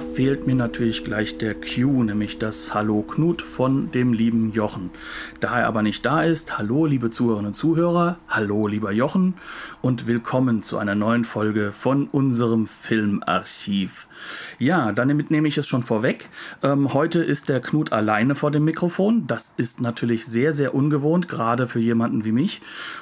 Fehlt mir natürlich gleich der Cue, nämlich das Hallo Knut von dem lieben Jochen. Da er aber nicht da ist, hallo liebe Zuhörerinnen und Zuhörer, hallo lieber Jochen und willkommen zu einer neuen Folge von unserem Filmarchiv. Ja, damit nehme ich es schon vorweg. Ähm, heute ist der Knut alleine vor dem Mikrofon. Das ist natürlich sehr, sehr ungewohnt, gerade für jemanden wie mich.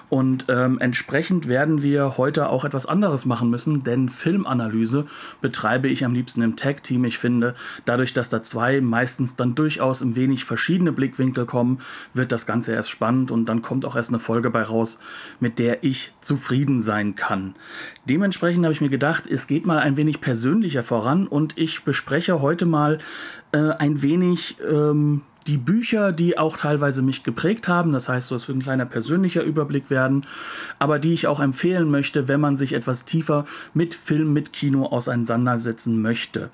Und ähm, entsprechend werden wir heute auch etwas anderes machen müssen, denn Filmanalyse betreibe ich am liebsten im Tag-Team. Ich finde, dadurch, dass da zwei meistens dann durchaus ein wenig verschiedene Blickwinkel kommen, wird das Ganze erst spannend und dann kommt auch erst eine Folge bei raus, mit der ich zufrieden sein kann. Dementsprechend habe ich mir gedacht, es geht mal ein wenig persönlicher voran und ich bespreche heute mal äh, ein wenig ähm, die Bücher, die auch teilweise mich geprägt haben. Das heißt, es wird ein kleiner persönlicher Überblick werden, aber die ich auch empfehlen möchte, wenn man sich etwas tiefer mit Film, mit Kino auseinandersetzen möchte.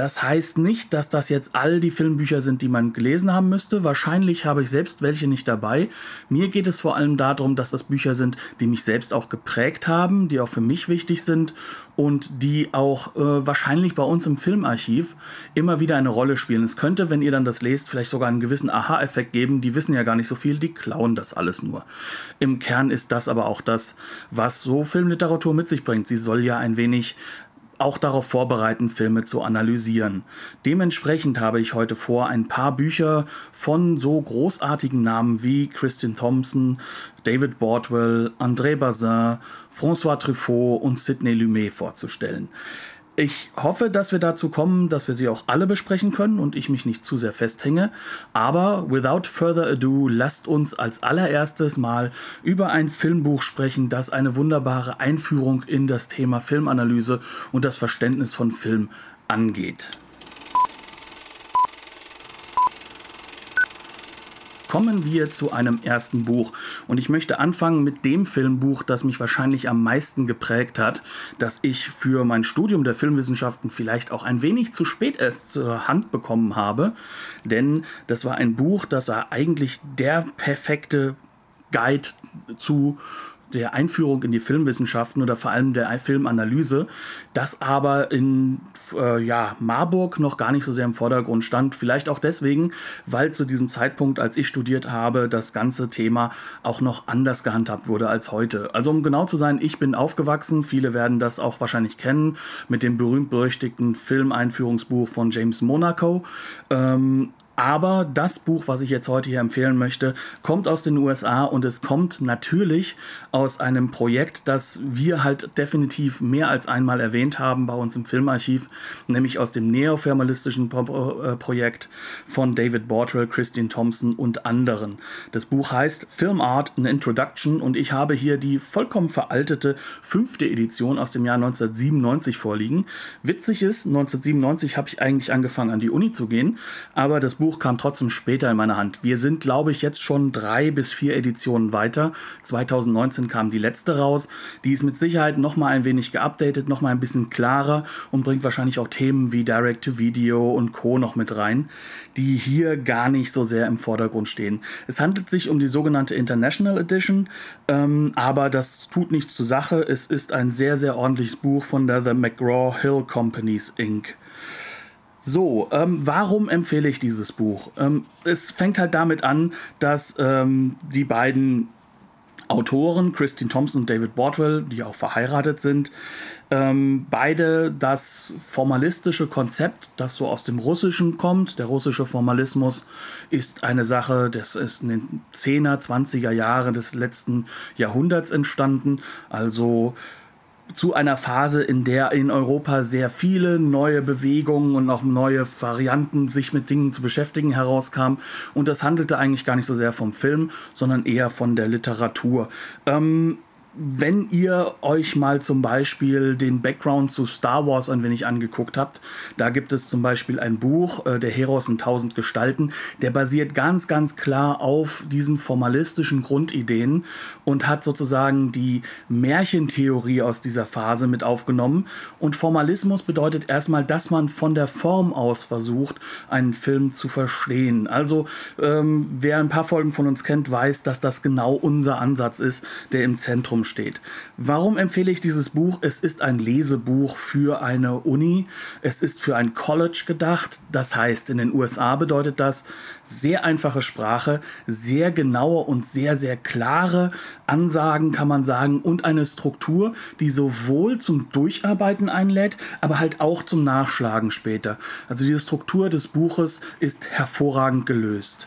Das heißt nicht, dass das jetzt all die Filmbücher sind, die man gelesen haben müsste. Wahrscheinlich habe ich selbst welche nicht dabei. Mir geht es vor allem darum, dass das Bücher sind, die mich selbst auch geprägt haben, die auch für mich wichtig sind und die auch äh, wahrscheinlich bei uns im Filmarchiv immer wieder eine Rolle spielen. Es könnte, wenn ihr dann das lest, vielleicht sogar einen gewissen Aha-Effekt geben. Die wissen ja gar nicht so viel, die klauen das alles nur. Im Kern ist das aber auch das, was so Filmliteratur mit sich bringt. Sie soll ja ein wenig auch darauf vorbereiten, Filme zu analysieren. Dementsprechend habe ich heute vor, ein paar Bücher von so großartigen Namen wie Christian Thompson, David Bordwell, André Bazin, François Truffaut und Sidney Lumet vorzustellen. Ich hoffe, dass wir dazu kommen, dass wir sie auch alle besprechen können und ich mich nicht zu sehr festhänge. Aber without further ado, lasst uns als allererstes mal über ein Filmbuch sprechen, das eine wunderbare Einführung in das Thema Filmanalyse und das Verständnis von Film angeht. Kommen wir zu einem ersten Buch. Und ich möchte anfangen mit dem Filmbuch, das mich wahrscheinlich am meisten geprägt hat, das ich für mein Studium der Filmwissenschaften vielleicht auch ein wenig zu spät erst zur Hand bekommen habe. Denn das war ein Buch, das war eigentlich der perfekte Guide zu der Einführung in die Filmwissenschaften oder vor allem der Filmanalyse, das aber in äh, ja, Marburg noch gar nicht so sehr im Vordergrund stand. Vielleicht auch deswegen, weil zu diesem Zeitpunkt, als ich studiert habe, das ganze Thema auch noch anders gehandhabt wurde als heute. Also um genau zu sein, ich bin aufgewachsen, viele werden das auch wahrscheinlich kennen, mit dem berühmt-berüchtigten Filmeinführungsbuch von James Monaco. Ähm, aber das Buch, was ich jetzt heute hier empfehlen möchte, kommt aus den USA und es kommt natürlich aus einem Projekt, das wir halt definitiv mehr als einmal erwähnt haben bei uns im Filmarchiv, nämlich aus dem neoformalistischen äh, Projekt von David Bortrell, Christine Thompson und anderen. Das Buch heißt Film Art, an Introduction und ich habe hier die vollkommen veraltete fünfte Edition aus dem Jahr 1997 vorliegen. Witzig ist, 1997 habe ich eigentlich angefangen an die Uni zu gehen, aber das Buch Buch kam trotzdem später in meine Hand. Wir sind, glaube ich, jetzt schon drei bis vier Editionen weiter. 2019 kam die letzte raus. Die ist mit Sicherheit noch mal ein wenig geupdatet, noch mal ein bisschen klarer und bringt wahrscheinlich auch Themen wie Direct-to-Video und Co. noch mit rein, die hier gar nicht so sehr im Vordergrund stehen. Es handelt sich um die sogenannte International Edition, ähm, aber das tut nichts zur Sache. Es ist ein sehr, sehr ordentliches Buch von der The McGraw-Hill Companies Inc. So, ähm, warum empfehle ich dieses Buch? Ähm, es fängt halt damit an, dass ähm, die beiden Autoren, Christine Thompson und David Bordwell, die auch verheiratet sind, ähm, beide das formalistische Konzept, das so aus dem Russischen kommt, der russische Formalismus ist eine Sache, das ist in den 10er, 20er Jahren des letzten Jahrhunderts entstanden, also zu einer Phase, in der in Europa sehr viele neue Bewegungen und auch neue Varianten, sich mit Dingen zu beschäftigen, herauskamen. Und das handelte eigentlich gar nicht so sehr vom Film, sondern eher von der Literatur. Ähm, wenn ihr euch mal zum Beispiel den Background zu Star Wars ein wenig angeguckt habt, da gibt es zum Beispiel ein Buch, äh, Der Heros in tausend Gestalten, der basiert ganz, ganz klar auf diesen formalistischen Grundideen und hat sozusagen die Märchentheorie aus dieser Phase mit aufgenommen. Und Formalismus bedeutet erstmal, dass man von der Form aus versucht, einen Film zu verstehen. Also ähm, wer ein paar Folgen von uns kennt, weiß, dass das genau unser Ansatz ist, der im Zentrum Zentrum steht. Warum empfehle ich dieses Buch? Es ist ein Lesebuch für eine Uni. Es ist für ein College gedacht. Das heißt, in den USA bedeutet das sehr einfache Sprache, sehr genaue und sehr, sehr klare Ansagen, kann man sagen, und eine Struktur, die sowohl zum Durcharbeiten einlädt, aber halt auch zum Nachschlagen später. Also diese Struktur des Buches ist hervorragend gelöst.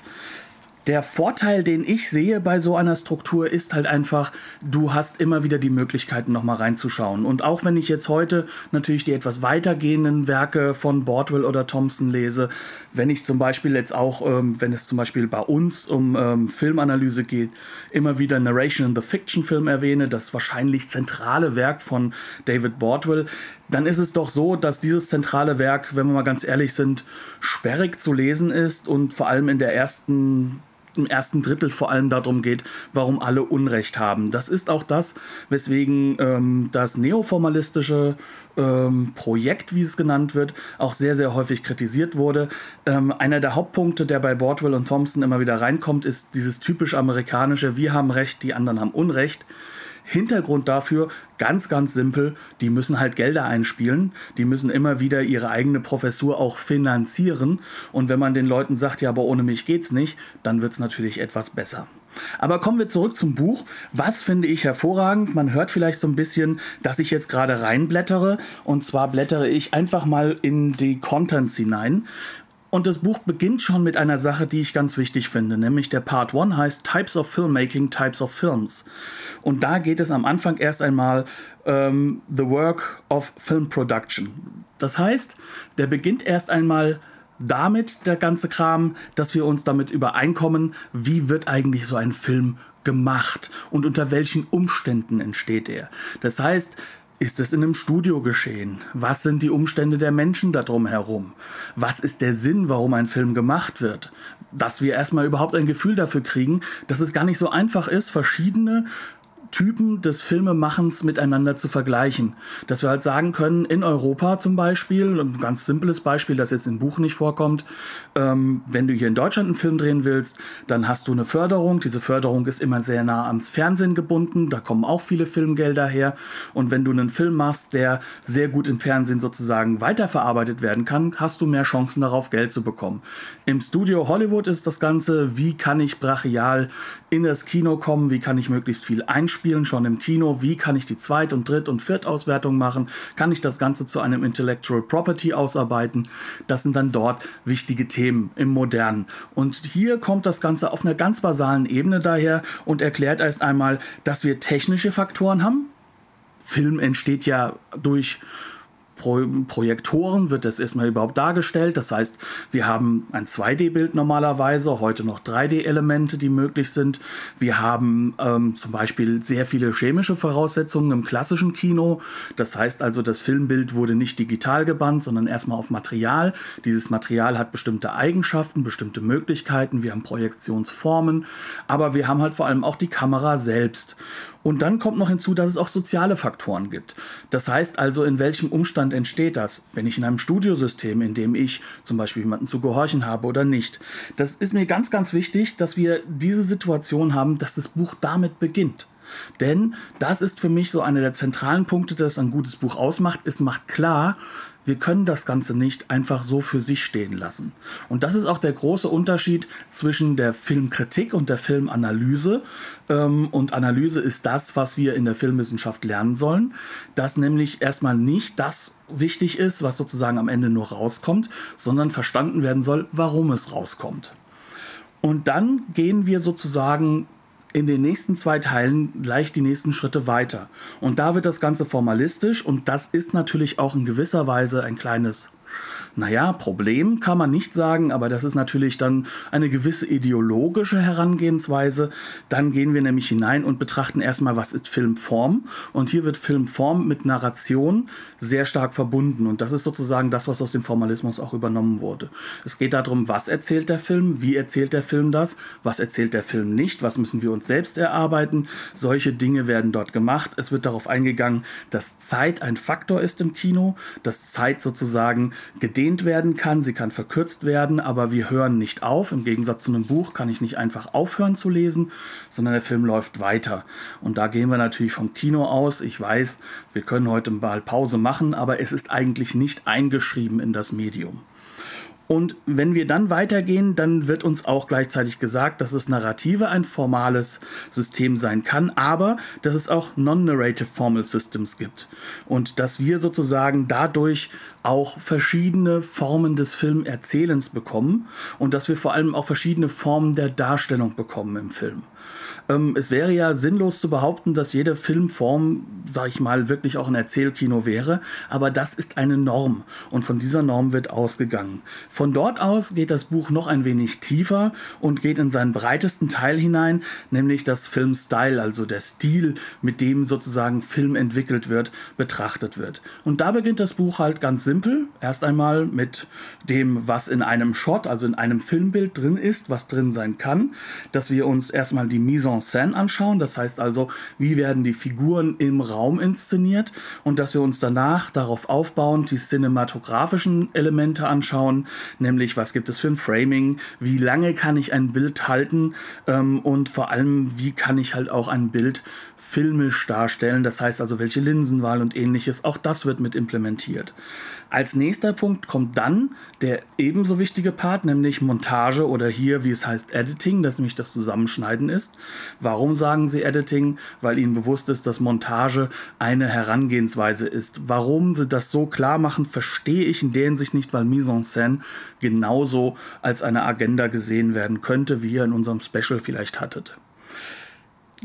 Der Vorteil, den ich sehe bei so einer Struktur, ist halt einfach, du hast immer wieder die Möglichkeiten, nochmal reinzuschauen. Und auch wenn ich jetzt heute natürlich die etwas weitergehenden Werke von Bordwell oder Thompson lese, wenn ich zum Beispiel jetzt auch, ähm, wenn es zum Beispiel bei uns um ähm, Filmanalyse geht, immer wieder Narration in the Fiction Film erwähne, das wahrscheinlich zentrale Werk von David Bordwell, dann ist es doch so, dass dieses zentrale Werk, wenn wir mal ganz ehrlich sind, sperrig zu lesen ist und vor allem in der ersten im ersten Drittel vor allem darum geht, warum alle Unrecht haben. Das ist auch das, weswegen ähm, das neoformalistische ähm, Projekt, wie es genannt wird, auch sehr, sehr häufig kritisiert wurde. Ähm, einer der Hauptpunkte, der bei Bordwell und Thompson immer wieder reinkommt, ist dieses typisch amerikanische, wir haben Recht, die anderen haben Unrecht. Hintergrund dafür, ganz, ganz simpel, die müssen halt Gelder einspielen, die müssen immer wieder ihre eigene Professur auch finanzieren. Und wenn man den Leuten sagt, ja, aber ohne mich geht's nicht, dann wird es natürlich etwas besser. Aber kommen wir zurück zum Buch. Was finde ich hervorragend? Man hört vielleicht so ein bisschen, dass ich jetzt gerade reinblättere. Und zwar blättere ich einfach mal in die Contents hinein. Und das Buch beginnt schon mit einer Sache, die ich ganz wichtig finde, nämlich der Part 1 heißt Types of Filmmaking, Types of Films. Und da geht es am Anfang erst einmal ähm, The Work of Film Production. Das heißt, der beginnt erst einmal damit, der ganze Kram, dass wir uns damit übereinkommen, wie wird eigentlich so ein Film gemacht und unter welchen Umständen entsteht er. Das heißt, ist es in einem Studio geschehen? Was sind die Umstände der Menschen darum herum? Was ist der Sinn, warum ein Film gemacht wird? Dass wir erstmal überhaupt ein Gefühl dafür kriegen, dass es gar nicht so einfach ist, verschiedene Typen des Filmemachens miteinander zu vergleichen. Dass wir halt sagen können, in Europa zum Beispiel, ein ganz simples Beispiel, das jetzt im Buch nicht vorkommt, ähm, wenn du hier in Deutschland einen Film drehen willst, dann hast du eine Förderung. Diese Förderung ist immer sehr nah ans Fernsehen gebunden. Da kommen auch viele Filmgelder her. Und wenn du einen Film machst, der sehr gut im Fernsehen sozusagen weiterverarbeitet werden kann, hast du mehr Chancen darauf, Geld zu bekommen. Im Studio Hollywood ist das Ganze, wie kann ich brachial in das Kino kommen, wie kann ich möglichst viel einspielen, schon im Kino, wie kann ich die Zweit- und Dritt- und Viertauswertung machen, kann ich das Ganze zu einem Intellectual Property ausarbeiten. Das sind dann dort wichtige Themen im Modernen. Und hier kommt das Ganze auf einer ganz basalen Ebene daher und erklärt erst einmal, dass wir technische Faktoren haben. Film entsteht ja durch Pro Projektoren wird das erstmal überhaupt dargestellt. Das heißt, wir haben ein 2D-Bild normalerweise, heute noch 3D-Elemente, die möglich sind. Wir haben ähm, zum Beispiel sehr viele chemische Voraussetzungen im klassischen Kino. Das heißt also, das Filmbild wurde nicht digital gebannt, sondern erstmal auf Material. Dieses Material hat bestimmte Eigenschaften, bestimmte Möglichkeiten. Wir haben Projektionsformen, aber wir haben halt vor allem auch die Kamera selbst. Und dann kommt noch hinzu, dass es auch soziale Faktoren gibt. Das heißt also, in welchem Umstand entsteht das? Wenn ich in einem Studiosystem, in dem ich zum Beispiel jemanden zu gehorchen habe oder nicht. Das ist mir ganz, ganz wichtig, dass wir diese Situation haben, dass das Buch damit beginnt. Denn das ist für mich so einer der zentralen Punkte, das ein gutes Buch ausmacht. Es macht klar, wir können das Ganze nicht einfach so für sich stehen lassen. Und das ist auch der große Unterschied zwischen der Filmkritik und der Filmanalyse. Ähm, und Analyse ist das, was wir in der Filmwissenschaft lernen sollen, dass nämlich erstmal nicht das wichtig ist, was sozusagen am Ende nur rauskommt, sondern verstanden werden soll, warum es rauskommt. Und dann gehen wir sozusagen in den nächsten zwei Teilen gleich die nächsten Schritte weiter. Und da wird das Ganze formalistisch und das ist natürlich auch in gewisser Weise ein kleines Naja, Problem kann man nicht sagen, aber das ist natürlich dann eine gewisse ideologische Herangehensweise. Dann gehen wir nämlich hinein und betrachten erstmal, was ist Filmform. Und hier wird Filmform mit Narration sehr stark verbunden. Und das ist sozusagen das, was aus dem Formalismus auch übernommen wurde. Es geht darum, was erzählt der Film, wie erzählt der Film das, was erzählt der Film nicht, was müssen wir uns selbst erarbeiten. Solche Dinge werden dort gemacht. Es wird darauf eingegangen, dass Zeit ein Faktor ist im Kino, dass Zeit sozusagen gedehnt gedehnt werden kann, sie kann verkürzt werden, aber wir hören nicht auf. Im Gegensatz zu einem Buch kann ich nicht einfach aufhören zu lesen, sondern der Film läuft weiter. Und da gehen wir natürlich vom Kino aus. Ich weiß, wir können heute mal Pause machen, aber es ist eigentlich nicht eingeschrieben in das Medium. Und wenn wir dann weitergehen, dann wird uns auch gleichzeitig gesagt, dass das Narrative ein formales System sein kann, aber dass es auch Non-Narrative Formal Systems gibt. Und dass wir sozusagen dadurch auch verschiedene Formen des Filmerzählens bekommen und dass wir vor allem auch verschiedene Formen der Darstellung bekommen im Film. Ähm, es wäre ja sinnlos zu behaupten, dass jede Filmform, sag ich mal, wirklich auch ein Erzählkino wäre, aber das ist eine Norm und von dieser Norm wird ausgegangen. Von dort aus geht das Buch noch ein wenig tiefer und geht in seinen breitesten Teil hinein, nämlich das Filmstyle, also der Stil, mit dem sozusagen Film entwickelt wird, betrachtet wird. Und da beginnt das Buch halt ganz simpel, erst einmal mit dem, was in einem Shot, also in einem Filmbild drin ist, was drin sein kann, dass wir uns erstmal die Mise en scène anschauen. Das heißt also, wie werden die Figuren im Raum inszeniert und dass wir uns danach darauf aufbauend die cinematografischen Elemente anschauen, nämlich was gibt es für ein Framing, wie lange kann ich ein Bild halten ähm, und vor allem, wie kann ich halt auch ein Bild filmisch darstellen. Das heißt also, welche Linsenwahl und ähnliches, auch das wird mit implementiert. Als nächster Punkt kommt dann der ebenso wichtige Part, nämlich Montage oder hier, wie es heißt, Editing, das nämlich das Zusammenschneiden ist. Warum sagen sie Editing? Weil ihnen bewusst ist, dass Montage eine Herangehensweise ist. Warum sie das so klar machen, verstehe ich in der Hinsicht nicht, weil Mise en scène genauso als eine Agenda gesehen werden könnte, wie ihr in unserem Special vielleicht hattet.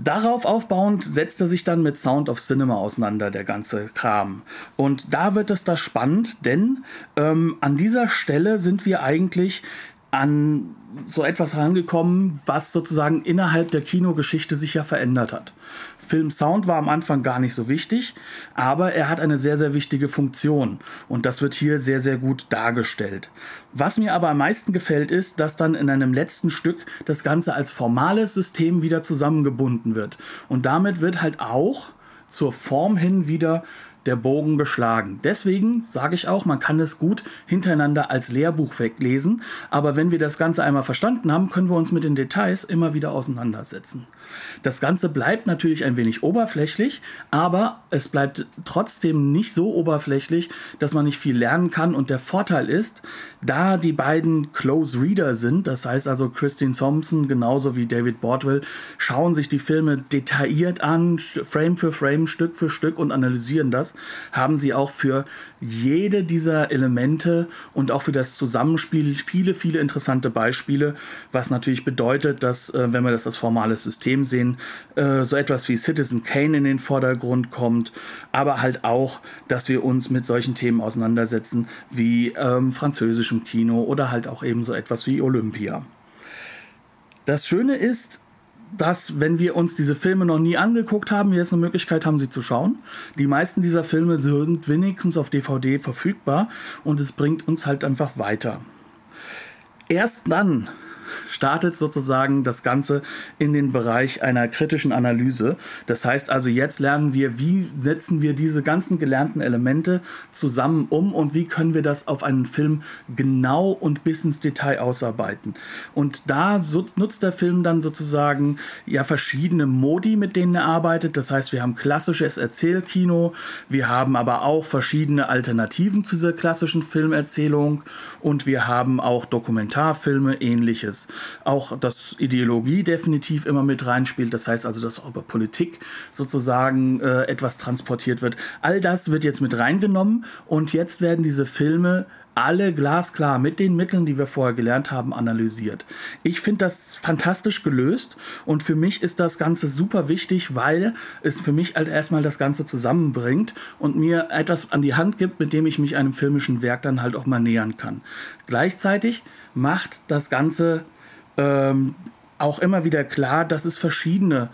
Darauf aufbauend setzt er sich dann mit Sound of Cinema auseinander, der ganze Kram. Und da wird es da spannend, denn ähm, an dieser Stelle sind wir eigentlich an so etwas herangekommen, was sozusagen innerhalb der Kinogeschichte sich ja verändert hat. Film-Sound war am Anfang gar nicht so wichtig, aber er hat eine sehr, sehr wichtige Funktion und das wird hier sehr, sehr gut dargestellt. Was mir aber am meisten gefällt, ist, dass dann in einem letzten Stück das Ganze als formales System wieder zusammengebunden wird und damit wird halt auch zur Form hin wieder der Bogen beschlagen. Deswegen sage ich auch, man kann es gut hintereinander als Lehrbuch weglesen, aber wenn wir das Ganze einmal verstanden haben, können wir uns mit den Details immer wieder auseinandersetzen. Das Ganze bleibt natürlich ein wenig oberflächlich, aber es bleibt trotzdem nicht so oberflächlich, dass man nicht viel lernen kann. Und der Vorteil ist, da die beiden Close Reader sind, das heißt also Christine Thompson genauso wie David Bordwell, schauen sich die Filme detailliert an, Frame für Frame, Stück für Stück und analysieren das, haben sie auch für jede dieser Elemente und auch für das Zusammenspiel viele, viele interessante Beispiele, was natürlich bedeutet, dass, äh, wenn wir das als formales System sehen, äh, so etwas wie Citizen Kane in den Vordergrund kommt, aber halt auch, dass wir uns mit solchen Themen auseinandersetzen wie ähm, französischem Kino oder halt auch eben so etwas wie Olympia. Das Schöne ist, dass, wenn wir uns diese Filme noch nie angeguckt haben, wir jetzt eine Möglichkeit haben, sie zu schauen. Die meisten dieser Filme sind wenigstens auf DVD verfügbar und es bringt uns halt einfach weiter. Erst dann startet sozusagen das Ganze in den Bereich einer kritischen Analyse. Das heißt also, jetzt lernen wir, wie setzen wir diese ganzen gelernten Elemente zusammen um und wie können wir das auf einen Film genau und bis ins Detail ausarbeiten. Und da nutzt der Film dann sozusagen ja verschiedene Modi, mit denen er arbeitet. Das heißt, wir haben klassisches Erzählkino, wir haben aber auch verschiedene Alternativen zu dieser klassischen Filmerzählung und wir haben auch Dokumentarfilme, ähnliches ist. Auch, dass Ideologie definitiv immer mit reinspielt. Das heißt also, dass auch über Politik sozusagen äh, etwas transportiert wird. All das wird jetzt mit reingenommen und jetzt werden diese Filme alle glasklar mit den Mitteln, die wir vorher gelernt haben, analysiert. Ich finde das fantastisch gelöst und für mich ist das Ganze super wichtig, weil es für mich halt erstmal das Ganze zusammenbringt und mir etwas an die Hand gibt, mit dem ich mich einem filmischen Werk dann halt auch mal nähern kann. Gleichzeitig macht das Ganze ähm, auch immer wieder klar, dass es verschiedene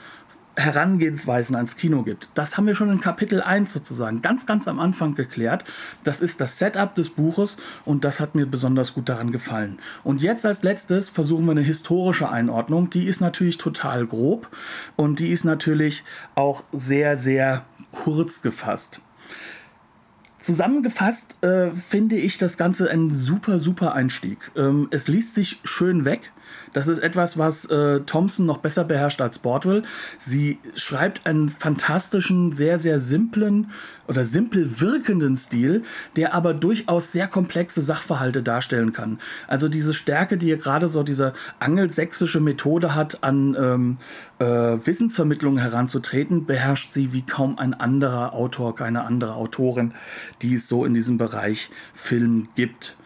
Herangehensweisen ans Kino gibt. Das haben wir schon in Kapitel 1 sozusagen ganz, ganz am Anfang geklärt. Das ist das Setup des Buches und das hat mir besonders gut daran gefallen. Und jetzt als letztes versuchen wir eine historische Einordnung. Die ist natürlich total grob und die ist natürlich auch sehr, sehr kurz gefasst. Zusammengefasst äh, finde ich das Ganze ein super, super Einstieg. Ähm, es liest sich schön weg. Das ist etwas, was äh, Thompson noch besser beherrscht als Bordwell. Sie schreibt einen fantastischen, sehr, sehr simplen oder simpel wirkenden Stil, der aber durchaus sehr komplexe Sachverhalte darstellen kann. Also diese Stärke, die gerade so diese angelsächsische Methode hat, an ähm, äh, Wissensvermittlung heranzutreten, beherrscht sie wie kaum ein anderer Autor, keine andere Autorin, die es so in diesem Bereich Film gibt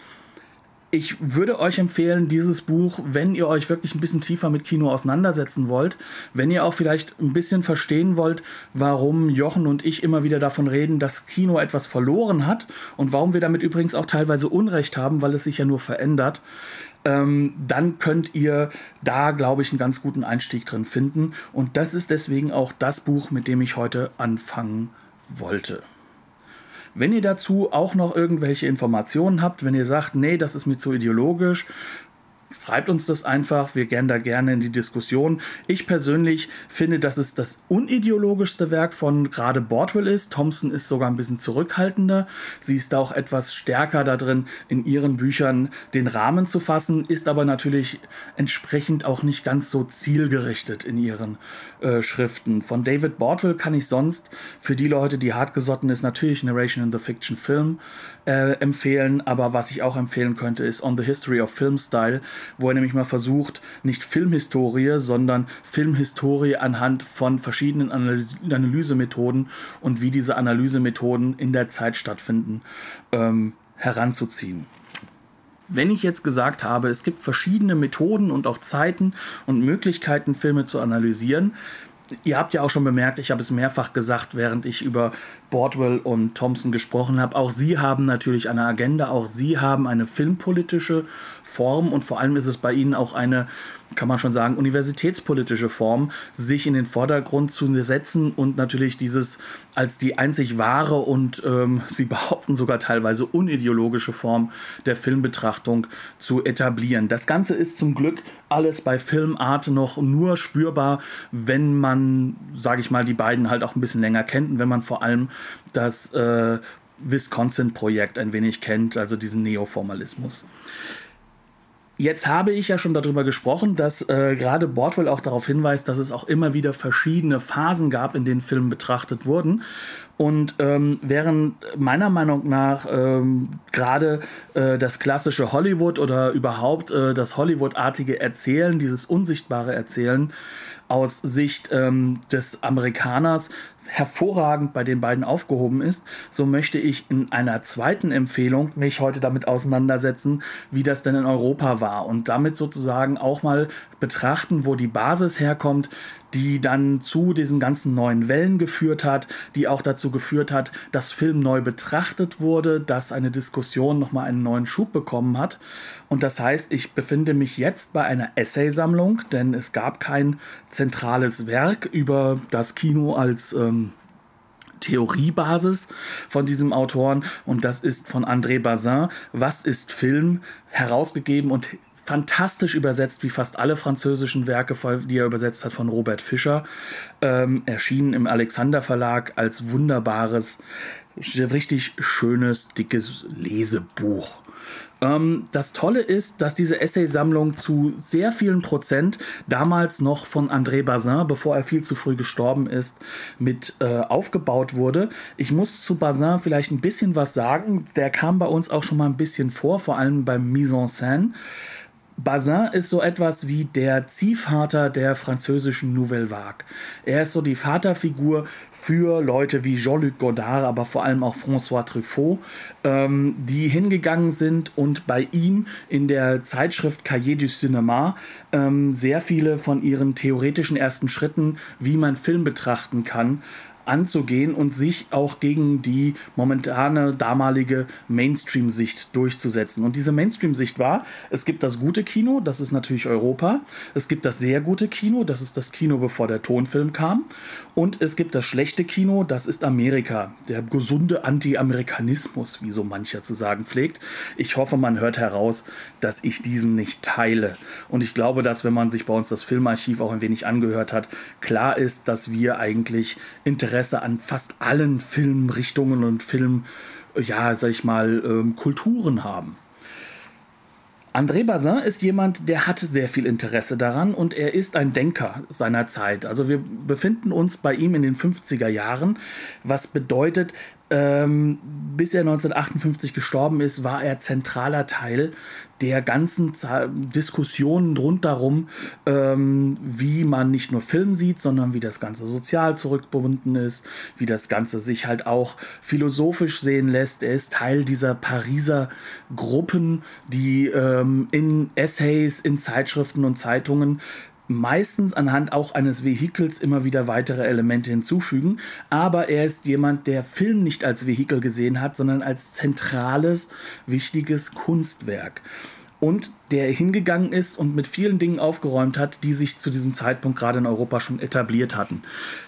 ich würde euch empfehlen, dieses Buch, wenn ihr euch wirklich ein bisschen tiefer mit Kino auseinandersetzen wollt, wenn ihr auch vielleicht ein bisschen verstehen wollt, warum Jochen und ich immer wieder davon reden, dass Kino etwas verloren hat und warum wir damit übrigens auch teilweise Unrecht haben, weil es sich ja nur verändert, ähm, dann könnt ihr da, glaube ich, einen ganz guten Einstieg drin finden. Und das ist deswegen auch das Buch, mit dem ich heute anfangen wollte. Wenn ihr dazu auch noch irgendwelche Informationen habt, wenn ihr sagt, nee, das ist mir zu ideologisch, Schreibt uns das einfach, wir gehen da gerne in die Diskussion. Ich persönlich finde, dass es das unideologischste Werk von gerade Bordwell ist. Thompson ist sogar ein bisschen zurückhaltender. Sie ist auch etwas stärker da drin, in ihren Büchern den Rahmen zu fassen, ist aber natürlich entsprechend auch nicht ganz so zielgerichtet in ihren äh, Schriften. Von David Bordwell kann ich sonst für die Leute, die hartgesotten ist, natürlich Narration in the Fiction Film äh, empfehlen, aber was ich auch empfehlen könnte, ist On the History of Film Style, wo er nämlich mal versucht, nicht Filmhistorie, sondern Filmhistorie anhand von verschiedenen Analyse Analysemethoden und wie diese Analysemethoden in der Zeit stattfinden, ähm, heranzuziehen. Wenn ich jetzt gesagt habe, es gibt verschiedene Methoden und auch Zeiten und Möglichkeiten, Filme zu analysieren, ihr habt ja auch schon bemerkt, ich habe es mehrfach gesagt, während ich über Bordwell und Thompson gesprochen habe. Auch sie haben natürlich eine Agenda, auch sie haben eine filmpolitische Form und vor allem ist es bei ihnen auch eine, kann man schon sagen, universitätspolitische Form, sich in den Vordergrund zu setzen und natürlich dieses als die einzig wahre und ähm, sie behaupten sogar teilweise unideologische Form der Filmbetrachtung zu etablieren. Das Ganze ist zum Glück alles bei Filmart noch nur spürbar, wenn man, sage ich mal, die beiden halt auch ein bisschen länger kennt und wenn man vor allem das äh, Wisconsin-Projekt ein wenig kennt, also diesen Neoformalismus. Jetzt habe ich ja schon darüber gesprochen, dass äh, gerade Bordwell auch darauf hinweist, dass es auch immer wieder verschiedene Phasen gab, in denen Filme betrachtet wurden. Und ähm, während meiner Meinung nach ähm, gerade äh, das klassische Hollywood oder überhaupt äh, das Hollywood-artige Erzählen, dieses unsichtbare Erzählen aus Sicht ähm, des Amerikaners hervorragend bei den beiden aufgehoben ist, so möchte ich in einer zweiten Empfehlung mich heute damit auseinandersetzen, wie das denn in Europa war und damit sozusagen auch mal betrachten, wo die Basis herkommt, die dann zu diesen ganzen neuen Wellen geführt hat, die auch dazu geführt hat, dass Film neu betrachtet wurde, dass eine Diskussion nochmal einen neuen Schub bekommen hat. Und das heißt, ich befinde mich jetzt bei einer Essaysammlung, denn es gab kein zentrales Werk über das Kino als ähm, Theoriebasis von diesem Autoren und das ist von André Bazin. Was ist Film? Herausgegeben und fantastisch übersetzt, wie fast alle französischen Werke, die er übersetzt hat, von Robert Fischer. Ähm, erschienen im Alexander Verlag als wunderbares, richtig schönes, dickes Lesebuch. Ähm, das Tolle ist, dass diese Essaysammlung zu sehr vielen Prozent damals noch von André Bazin, bevor er viel zu früh gestorben ist, mit äh, aufgebaut wurde. Ich muss zu Bazin vielleicht ein bisschen was sagen. Der kam bei uns auch schon mal ein bisschen vor, vor allem beim Mise en scène Bazin ist so etwas wie der Ziehvater der französischen Nouvelle Vague. Er ist so die Vaterfigur für Leute wie Jean-Luc Godard, aber vor allem auch François Truffaut, ähm, die hingegangen sind und bei ihm in der Zeitschrift Cahiers du Cinéma ähm, sehr viele von ihren theoretischen ersten Schritten, wie man Film betrachten kann, anzugehen und sich auch gegen die momentane damalige Mainstream-Sicht durchzusetzen. Und diese Mainstream-Sicht war, es gibt das gute Kino, das ist natürlich Europa, es gibt das sehr gute Kino, das ist das Kino, bevor der Tonfilm kam, und es gibt das schlechte Kino, das ist Amerika, der gesunde Anti-Amerikanismus, wie so mancher zu sagen pflegt. Ich hoffe, man hört heraus, dass ich diesen nicht teile. Und ich glaube, dass, wenn man sich bei uns das Filmarchiv auch ein wenig angehört hat, klar ist, dass wir eigentlich Interesse Interesse an fast allen Filmrichtungen und Film, ja, sag ich mal, ähm, Kulturen haben. André Bazin ist jemand, der hat sehr viel Interesse daran und er ist ein Denker seiner Zeit. Also wir befinden uns bei ihm in den 50er Jahren, was bedeutet, ähm, bis er 1958 gestorben ist, war er zentraler Teil der ganzen Z Diskussionen rundherum, ähm, wie man nicht nur Film sieht, sondern wie das Ganze sozial zurückgebunden ist, wie das Ganze sich halt auch philosophisch sehen lässt. Er ist Teil dieser Pariser Gruppen, die ähm, in Essays, in Zeitschriften und Zeitungen meistens anhand auch eines Vehikels immer wieder weitere Elemente hinzufügen. Aber er ist jemand, der Film nicht als Vehikel gesehen hat, sondern als zentrales, wichtiges Kunstwerk. Und der hingegangen ist und mit vielen Dingen aufgeräumt hat, die sich zu diesem Zeitpunkt gerade in Europa schon etabliert hatten.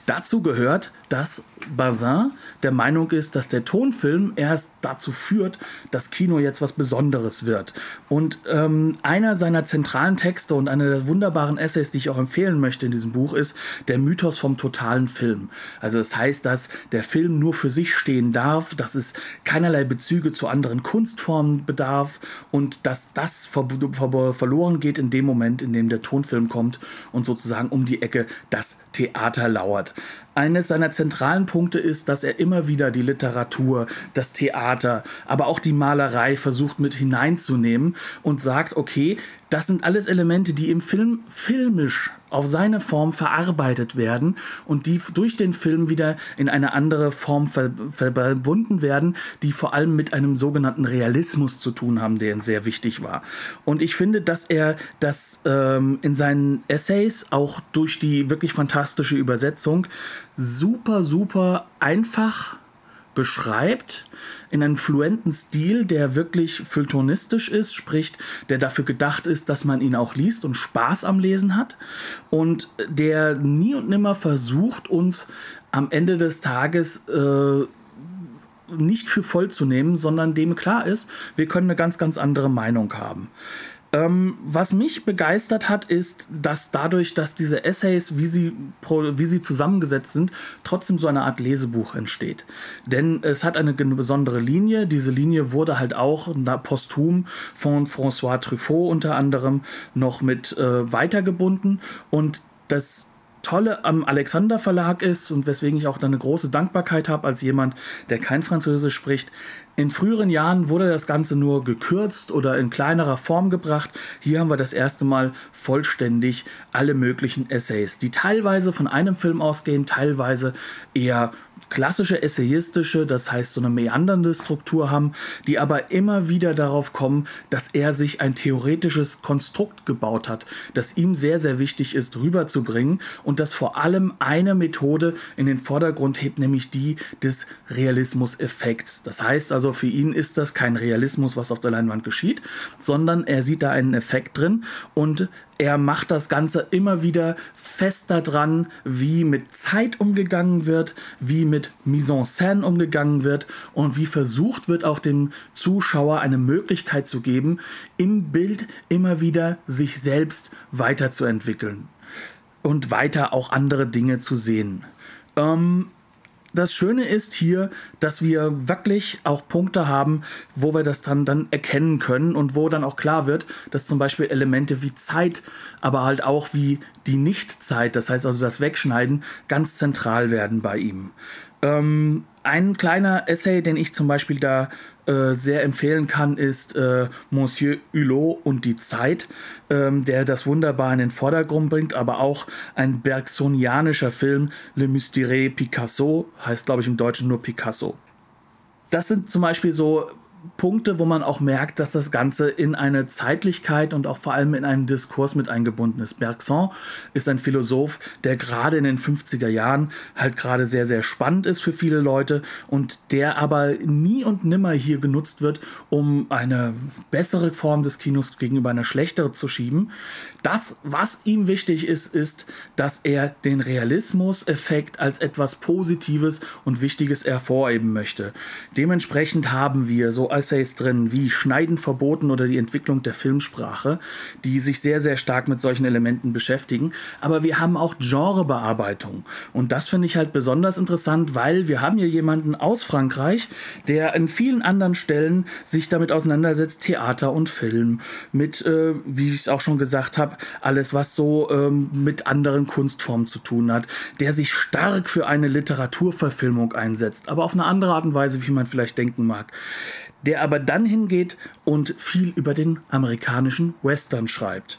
Dazu gehört, dass Bazin der Meinung ist, dass der Tonfilm erst dazu führt, dass Kino jetzt was Besonderes wird. Und ähm, einer seiner zentralen Texte und einer der wunderbaren Essays, die ich auch empfehlen möchte in diesem Buch, ist der Mythos vom totalen Film. Also das heißt, dass der Film nur für sich stehen darf, dass es keinerlei Bezüge zu anderen Kunstformen bedarf und dass das ver ver verloren geht in dem Moment, in dem der Tonfilm kommt und sozusagen um die Ecke das Theater lauert. Eines seiner zentralen Punkte ist, dass er immer wieder die Literatur, das Theater, aber auch die Malerei versucht mit hineinzunehmen und sagt, okay, das sind alles Elemente, die im Film filmisch auf seine Form verarbeitet werden und die durch den Film wieder in eine andere Form ver verbunden werden, die vor allem mit einem sogenannten Realismus zu tun haben, der sehr wichtig war. Und ich finde, dass er das ähm, in seinen Essays auch durch die wirklich fantastische Übersetzung super, super einfach beschreibt in einem fluenten Stil, der wirklich feuilletonistisch ist, sprich, der dafür gedacht ist, dass man ihn auch liest und Spaß am Lesen hat und der nie und nimmer versucht, uns am Ende des Tages äh, nicht für voll zu nehmen, sondern dem klar ist, wir können eine ganz, ganz andere Meinung haben. Ähm, was mich begeistert hat, ist, dass dadurch, dass diese Essays, wie sie, wie sie zusammengesetzt sind, trotzdem so eine Art Lesebuch entsteht. Denn es hat eine besondere Linie. Diese Linie wurde halt auch posthum von François Truffaut unter anderem noch mit äh, weitergebunden. Und das Tolle am Alexander Verlag ist und weswegen ich auch eine große Dankbarkeit habe als jemand, der kein Französisch spricht, in früheren Jahren wurde das Ganze nur gekürzt oder in kleinerer Form gebracht. Hier haben wir das erste Mal vollständig alle möglichen Essays, die teilweise von einem Film ausgehen, teilweise eher klassische essayistische, das heißt so eine meandernde Struktur haben, die aber immer wieder darauf kommen, dass er sich ein theoretisches Konstrukt gebaut hat, das ihm sehr, sehr wichtig ist, rüberzubringen und das vor allem eine Methode in den Vordergrund hebt, nämlich die des Realismus-Effekts. Das heißt also, für ihn ist das kein Realismus, was auf der Leinwand geschieht, sondern er sieht da einen Effekt drin und er macht das Ganze immer wieder fester dran, wie mit Zeit umgegangen wird, wie mit Mise en scène umgegangen wird und wie versucht wird, auch dem Zuschauer eine Möglichkeit zu geben, im Bild immer wieder sich selbst weiterzuentwickeln und weiter auch andere Dinge zu sehen. Ähm, das Schöne ist hier, dass wir wirklich auch Punkte haben, wo wir das dann, dann erkennen können und wo dann auch klar wird, dass zum Beispiel Elemente wie Zeit, aber halt auch wie die Nichtzeit, das heißt also das Wegschneiden, ganz zentral werden bei ihm. Ähm, ein kleiner Essay, den ich zum Beispiel da äh, sehr empfehlen kann, ist äh, Monsieur Hulot und die Zeit, ähm, der das wunderbar in den Vordergrund bringt, aber auch ein bergsonianischer Film, Le Mystère Picasso, heißt glaube ich im Deutschen nur Picasso. Das sind zum Beispiel so Punkte, wo man auch merkt, dass das Ganze in eine Zeitlichkeit und auch vor allem in einen Diskurs mit eingebunden ist. Bergson ist ein Philosoph, der gerade in den 50er Jahren halt gerade sehr, sehr spannend ist für viele Leute und der aber nie und nimmer hier genutzt wird, um eine bessere Form des Kinos gegenüber einer schlechtere zu schieben. Das, was ihm wichtig ist, ist, dass er den Realismus-Effekt als etwas Positives und Wichtiges hervorheben möchte. Dementsprechend haben wir so Essays drin wie Schneiden verboten oder die Entwicklung der Filmsprache, die sich sehr, sehr stark mit solchen Elementen beschäftigen. Aber wir haben auch Genrebearbeitung. Und das finde ich halt besonders interessant, weil wir haben hier jemanden aus Frankreich, der in vielen anderen Stellen sich damit auseinandersetzt, Theater und Film, mit, äh, wie ich es auch schon gesagt habe, alles, was so ähm, mit anderen Kunstformen zu tun hat, der sich stark für eine Literaturverfilmung einsetzt, aber auf eine andere Art und Weise, wie man vielleicht denken mag der aber dann hingeht und viel über den amerikanischen Western schreibt.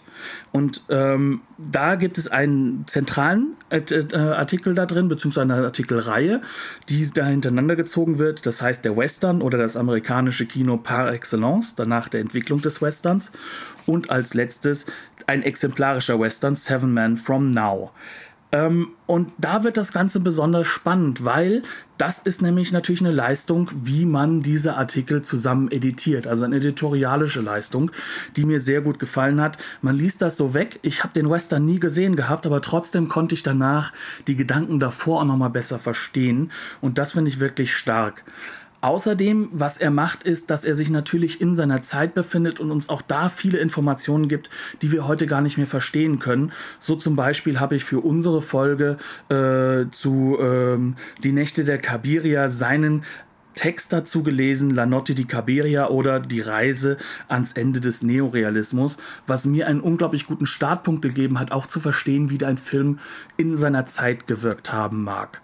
Und ähm, da gibt es einen zentralen äh, Artikel da drin, beziehungsweise eine Artikelreihe, die da hintereinander gezogen wird. Das heißt der Western oder das amerikanische Kino par excellence, danach der Entwicklung des Westerns. Und als letztes ein exemplarischer Western, Seven Men from Now. Ähm, und da wird das Ganze besonders spannend, weil das ist nämlich natürlich eine Leistung, wie man diese Artikel zusammen editiert. Also eine editorialische Leistung, die mir sehr gut gefallen hat. Man liest das so weg. Ich habe den Western nie gesehen gehabt, aber trotzdem konnte ich danach die Gedanken davor auch nochmal besser verstehen. Und das finde ich wirklich stark. Außerdem, was er macht, ist, dass er sich natürlich in seiner Zeit befindet und uns auch da viele Informationen gibt, die wir heute gar nicht mehr verstehen können. So zum Beispiel habe ich für unsere Folge äh, zu ähm, Die Nächte der Kabiria seinen Text dazu gelesen, La Notte di Cabiria oder Die Reise ans Ende des Neorealismus, was mir einen unglaublich guten Startpunkt gegeben hat, auch zu verstehen, wie dein Film in seiner Zeit gewirkt haben mag.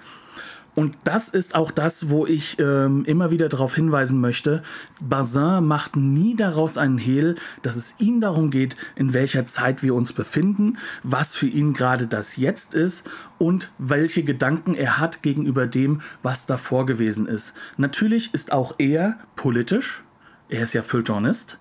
Und das ist auch das, wo ich ähm, immer wieder darauf hinweisen möchte. Bazin macht nie daraus einen Hehl, dass es ihm darum geht, in welcher Zeit wir uns befinden, was für ihn gerade das Jetzt ist und welche Gedanken er hat gegenüber dem, was davor gewesen ist. Natürlich ist auch er politisch, er ist ja Feuilletonist,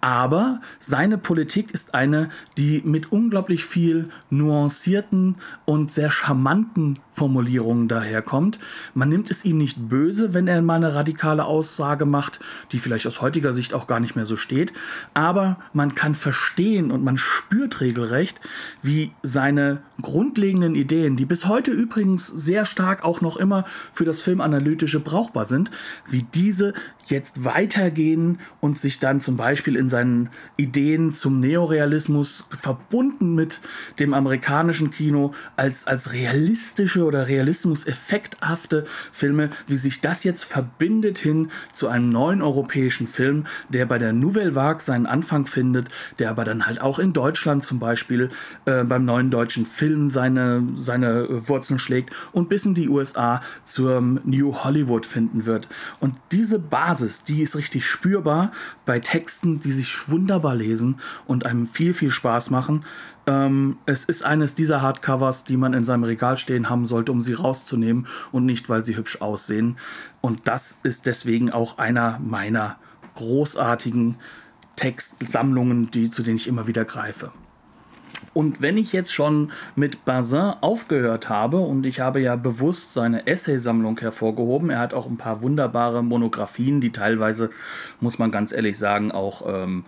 aber seine Politik ist eine, die mit unglaublich viel nuancierten und sehr charmanten Formulierungen daherkommt. Man nimmt es ihm nicht böse, wenn er mal eine radikale Aussage macht, die vielleicht aus heutiger Sicht auch gar nicht mehr so steht, aber man kann verstehen und man spürt regelrecht, wie seine grundlegenden Ideen, die bis heute übrigens sehr stark auch noch immer für das Filmanalytische brauchbar sind, wie diese jetzt weitergehen und sich dann zum Beispiel in seinen Ideen zum Neorealismus verbunden mit dem amerikanischen Kino als, als realistische oder realismus-effekthafte Filme, wie sich das jetzt verbindet hin zu einem neuen europäischen Film, der bei der Nouvelle Vague seinen Anfang findet, der aber dann halt auch in Deutschland zum Beispiel äh, beim neuen deutschen Film seine, seine Wurzeln schlägt und bis in die USA zum New Hollywood finden wird. Und diese Basis, die ist richtig spürbar bei Texten, die sich wunderbar lesen und einem viel, viel Spaß machen. Ähm, es ist eines dieser Hardcovers, die man in seinem Regal stehen haben sollte, um sie rauszunehmen und nicht, weil sie hübsch aussehen. Und das ist deswegen auch einer meiner großartigen Textsammlungen, die, zu denen ich immer wieder greife. Und wenn ich jetzt schon mit Bazin aufgehört habe, und ich habe ja bewusst seine Essaysammlung hervorgehoben, er hat auch ein paar wunderbare Monographien, die teilweise, muss man ganz ehrlich sagen, auch ähm,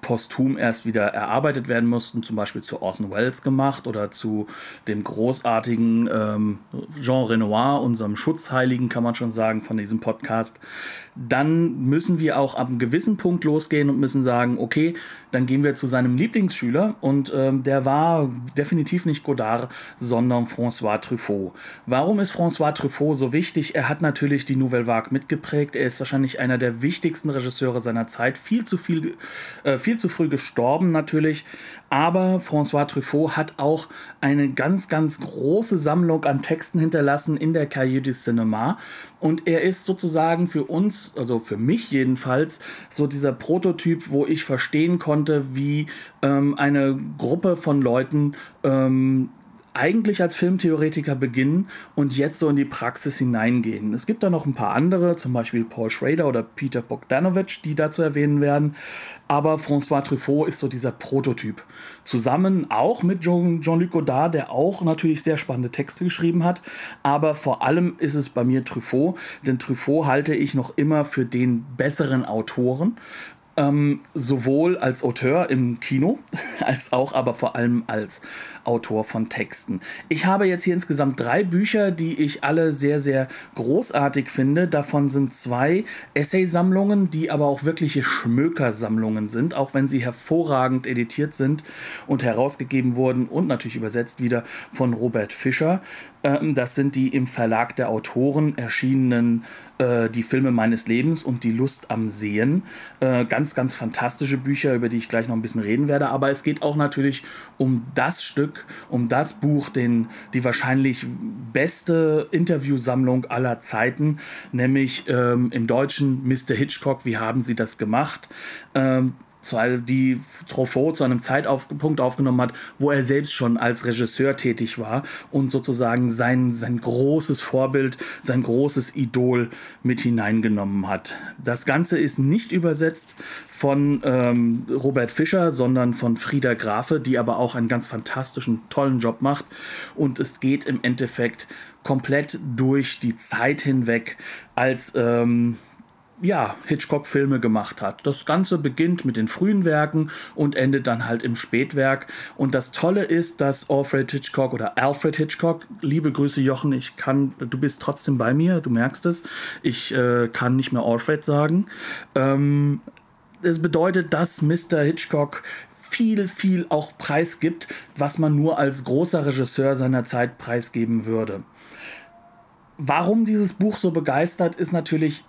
posthum erst wieder erarbeitet werden mussten, zum Beispiel zu Orson Welles gemacht oder zu dem großartigen ähm, Jean Renoir, unserem Schutzheiligen, kann man schon sagen, von diesem Podcast, dann müssen wir auch ab einem gewissen Punkt losgehen und müssen sagen, okay, dann gehen wir zu seinem Lieblingsschüler und ähm, der war definitiv nicht Godard, sondern François Truffaut. Warum ist François Truffaut so wichtig? Er hat natürlich die Nouvelle Vague mitgeprägt. Er ist wahrscheinlich einer der wichtigsten Regisseure seiner Zeit. Viel zu viel, äh, viel zu früh gestorben natürlich, aber François Truffaut hat auch eine ganz, ganz große Sammlung an Texten hinterlassen in der Cahiers du Cinéma. Und er ist sozusagen für uns, also für mich jedenfalls, so dieser Prototyp, wo ich verstehen konnte, wie ähm, eine Gruppe von Leuten ähm, eigentlich als Filmtheoretiker beginnen und jetzt so in die Praxis hineingehen. Es gibt da noch ein paar andere, zum Beispiel Paul Schrader oder Peter Bogdanovich, die da zu erwähnen werden. Aber François Truffaut ist so dieser Prototyp. Zusammen auch mit Jean-Luc Godard, der auch natürlich sehr spannende Texte geschrieben hat. Aber vor allem ist es bei mir Truffaut, denn Truffaut halte ich noch immer für den besseren Autoren ähm, sowohl als Auteur im Kino, als auch aber vor allem als Autor von Texten. Ich habe jetzt hier insgesamt drei Bücher, die ich alle sehr, sehr großartig finde. Davon sind zwei Essaysammlungen, die aber auch wirkliche Schmökersammlungen sind, auch wenn sie hervorragend editiert sind und herausgegeben wurden und natürlich übersetzt wieder von Robert Fischer. Ähm, das sind die im Verlag der Autoren erschienenen äh, Die Filme meines Lebens und Die Lust am Sehen. Äh, ganz, ganz fantastische Bücher, über die ich gleich noch ein bisschen reden werde. Aber es geht auch natürlich um das Stück, um das Buch, den, die wahrscheinlich beste Interviewsammlung aller Zeiten, nämlich ähm, im Deutschen Mr. Hitchcock, wie haben Sie das gemacht? Ähm, die Truffaut zu einem Zeitpunkt aufgenommen hat, wo er selbst schon als Regisseur tätig war und sozusagen sein, sein großes Vorbild, sein großes Idol mit hineingenommen hat. Das Ganze ist nicht übersetzt von ähm, Robert Fischer, sondern von Frieda Grafe, die aber auch einen ganz fantastischen, tollen Job macht. Und es geht im Endeffekt komplett durch die Zeit hinweg als ähm, ja, Hitchcock Filme gemacht hat. Das Ganze beginnt mit den frühen Werken und endet dann halt im Spätwerk. Und das Tolle ist, dass Alfred Hitchcock oder Alfred Hitchcock, liebe Grüße Jochen, ich kann, du bist trotzdem bei mir, du merkst es, ich äh, kann nicht mehr Alfred sagen. Ähm, es bedeutet, dass Mr. Hitchcock viel, viel auch preisgibt, was man nur als großer Regisseur seiner Zeit preisgeben würde. Warum dieses Buch so begeistert, ist natürlich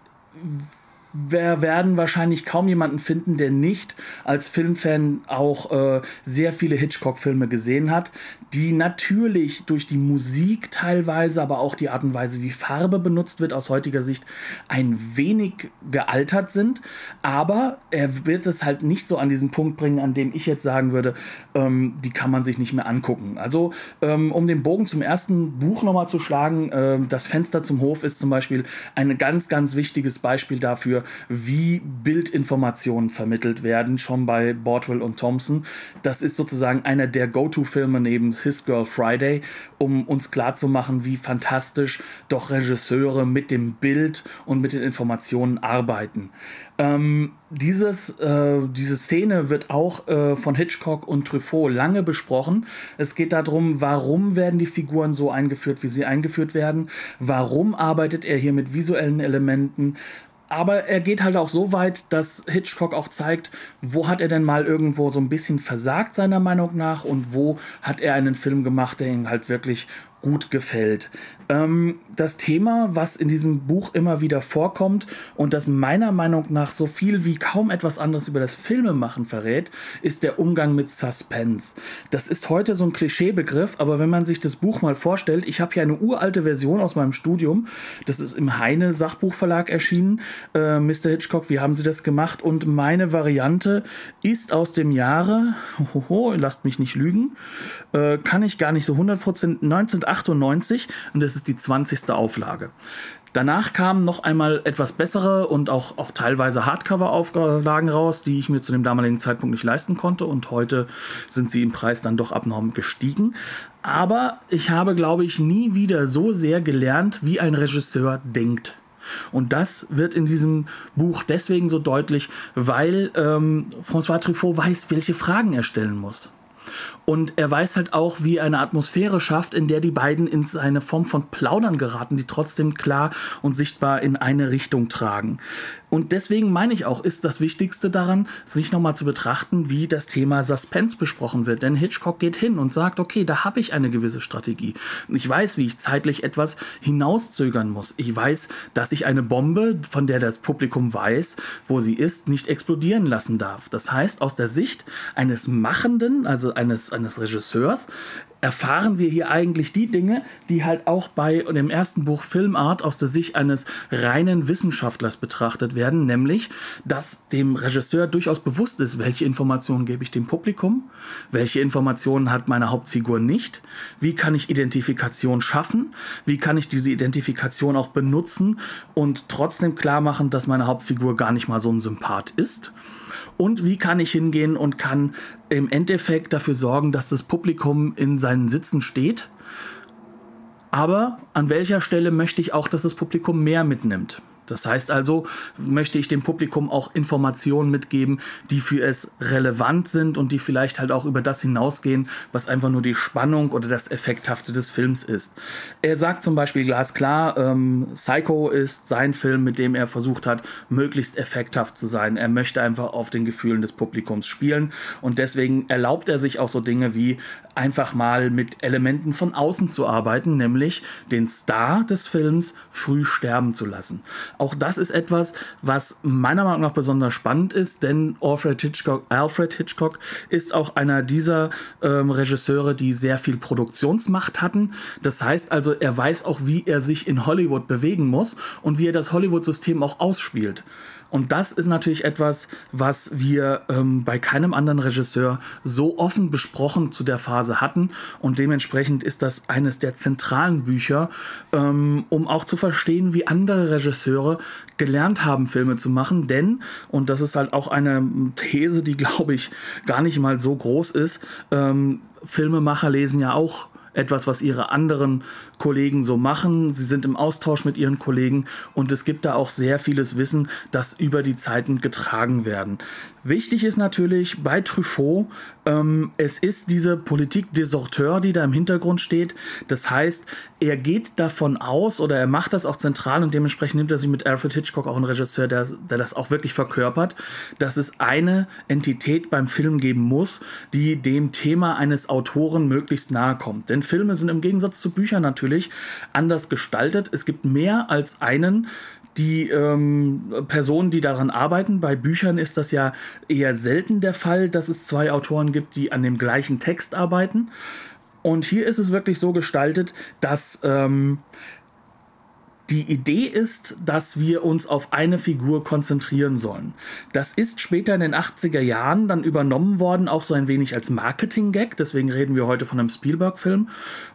wir werden wahrscheinlich kaum jemanden finden, der nicht als Filmfan auch äh, sehr viele Hitchcock-Filme gesehen hat, die natürlich durch die Musik teilweise, aber auch die Art und Weise, wie Farbe benutzt wird, aus heutiger Sicht ein wenig gealtert sind. Aber er wird es halt nicht so an diesen Punkt bringen, an dem ich jetzt sagen würde, ähm, die kann man sich nicht mehr angucken. Also, ähm, um den Bogen zum ersten Buch nochmal zu schlagen, äh, das Fenster zum Hof ist zum Beispiel ein ganz, ganz wichtiges Beispiel dafür, wie Bildinformationen vermittelt werden, schon bei Bordwell und Thompson. Das ist sozusagen einer der Go-To-Filme neben His Girl Friday, um uns klarzumachen, wie fantastisch doch Regisseure mit dem Bild und mit den Informationen arbeiten. Ähm, dieses, äh, diese Szene wird auch äh, von Hitchcock und Truffaut lange besprochen. Es geht darum, warum werden die Figuren so eingeführt, wie sie eingeführt werden. Warum arbeitet er hier mit visuellen Elementen? Aber er geht halt auch so weit, dass Hitchcock auch zeigt, wo hat er denn mal irgendwo so ein bisschen versagt, seiner Meinung nach, und wo hat er einen Film gemacht, der ihm halt wirklich gut gefällt. Ähm, das Thema, was in diesem Buch immer wieder vorkommt und das meiner Meinung nach so viel wie kaum etwas anderes über das Filmemachen verrät, ist der Umgang mit Suspense. Das ist heute so ein Klischeebegriff, aber wenn man sich das Buch mal vorstellt, ich habe hier eine uralte Version aus meinem Studium, das ist im Heine Sachbuchverlag erschienen, äh, Mr. Hitchcock, wie haben Sie das gemacht? Und meine Variante ist aus dem Jahre, hoho, lasst mich nicht lügen, äh, kann ich gar nicht so 100%, 1998 und das ist die 20. Auflage. Danach kamen noch einmal etwas bessere und auch, auch teilweise Hardcover-Auflagen raus, die ich mir zu dem damaligen Zeitpunkt nicht leisten konnte. Und heute sind sie im Preis dann doch abnorm gestiegen. Aber ich habe, glaube ich, nie wieder so sehr gelernt, wie ein Regisseur denkt. Und das wird in diesem Buch deswegen so deutlich, weil ähm, François Truffaut weiß, welche Fragen er stellen muss. Und er weiß halt auch, wie er eine Atmosphäre schafft, in der die beiden in eine Form von Plaudern geraten, die trotzdem klar und sichtbar in eine Richtung tragen. Und deswegen meine ich auch, ist das Wichtigste daran, sich nochmal zu betrachten, wie das Thema Suspense besprochen wird. Denn Hitchcock geht hin und sagt, okay, da habe ich eine gewisse Strategie. Ich weiß, wie ich zeitlich etwas hinauszögern muss. Ich weiß, dass ich eine Bombe, von der das Publikum weiß, wo sie ist, nicht explodieren lassen darf. Das heißt, aus der Sicht eines Machenden, also eines, eines Regisseurs, erfahren wir hier eigentlich die Dinge, die halt auch bei dem ersten Buch Filmart aus der Sicht eines reinen Wissenschaftlers betrachtet werden, nämlich, dass dem Regisseur durchaus bewusst ist, welche Informationen gebe ich dem Publikum, welche Informationen hat meine Hauptfigur nicht, wie kann ich Identifikation schaffen, wie kann ich diese Identifikation auch benutzen und trotzdem klar machen, dass meine Hauptfigur gar nicht mal so ein Sympath ist und wie kann ich hingehen und kann im Endeffekt dafür sorgen, dass das Publikum in seinen Sitzen steht. Aber an welcher Stelle möchte ich auch, dass das Publikum mehr mitnimmt? Das heißt also, möchte ich dem Publikum auch Informationen mitgeben, die für es relevant sind und die vielleicht halt auch über das hinausgehen, was einfach nur die Spannung oder das Effekthafte des Films ist. Er sagt zum Beispiel glasklar, ähm, Psycho ist sein Film, mit dem er versucht hat, möglichst effekthaft zu sein. Er möchte einfach auf den Gefühlen des Publikums spielen und deswegen erlaubt er sich auch so Dinge wie einfach mal mit Elementen von außen zu arbeiten, nämlich den Star des Films früh sterben zu lassen. Auch das ist etwas, was meiner Meinung nach besonders spannend ist, denn Alfred Hitchcock, Alfred Hitchcock ist auch einer dieser ähm, Regisseure, die sehr viel Produktionsmacht hatten. Das heißt also, er weiß auch, wie er sich in Hollywood bewegen muss und wie er das Hollywood-System auch ausspielt. Und das ist natürlich etwas, was wir ähm, bei keinem anderen Regisseur so offen besprochen zu der Phase hatten. Und dementsprechend ist das eines der zentralen Bücher, ähm, um auch zu verstehen, wie andere Regisseure gelernt haben, Filme zu machen. Denn, und das ist halt auch eine These, die, glaube ich, gar nicht mal so groß ist, ähm, Filmemacher lesen ja auch etwas, was ihre anderen Kollegen so machen. Sie sind im Austausch mit ihren Kollegen und es gibt da auch sehr vieles Wissen, das über die Zeiten getragen werden. Wichtig ist natürlich bei Truffaut, ähm, es ist diese Politik des Sorteurs, die da im Hintergrund steht. Das heißt, er geht davon aus oder er macht das auch zentral und dementsprechend nimmt er sich mit Alfred Hitchcock auch einen Regisseur, der, der das auch wirklich verkörpert, dass es eine Entität beim Film geben muss, die dem Thema eines Autoren möglichst nahe kommt. Denn Filme sind im Gegensatz zu Büchern natürlich anders gestaltet. Es gibt mehr als einen die ähm, Personen, die daran arbeiten. Bei Büchern ist das ja eher selten der Fall, dass es zwei Autoren gibt, die an dem gleichen Text arbeiten. Und hier ist es wirklich so gestaltet, dass ähm, die Idee ist, dass wir uns auf eine Figur konzentrieren sollen. Das ist später in den 80er Jahren dann übernommen worden, auch so ein wenig als Marketing-Gag. Deswegen reden wir heute von einem Spielberg-Film.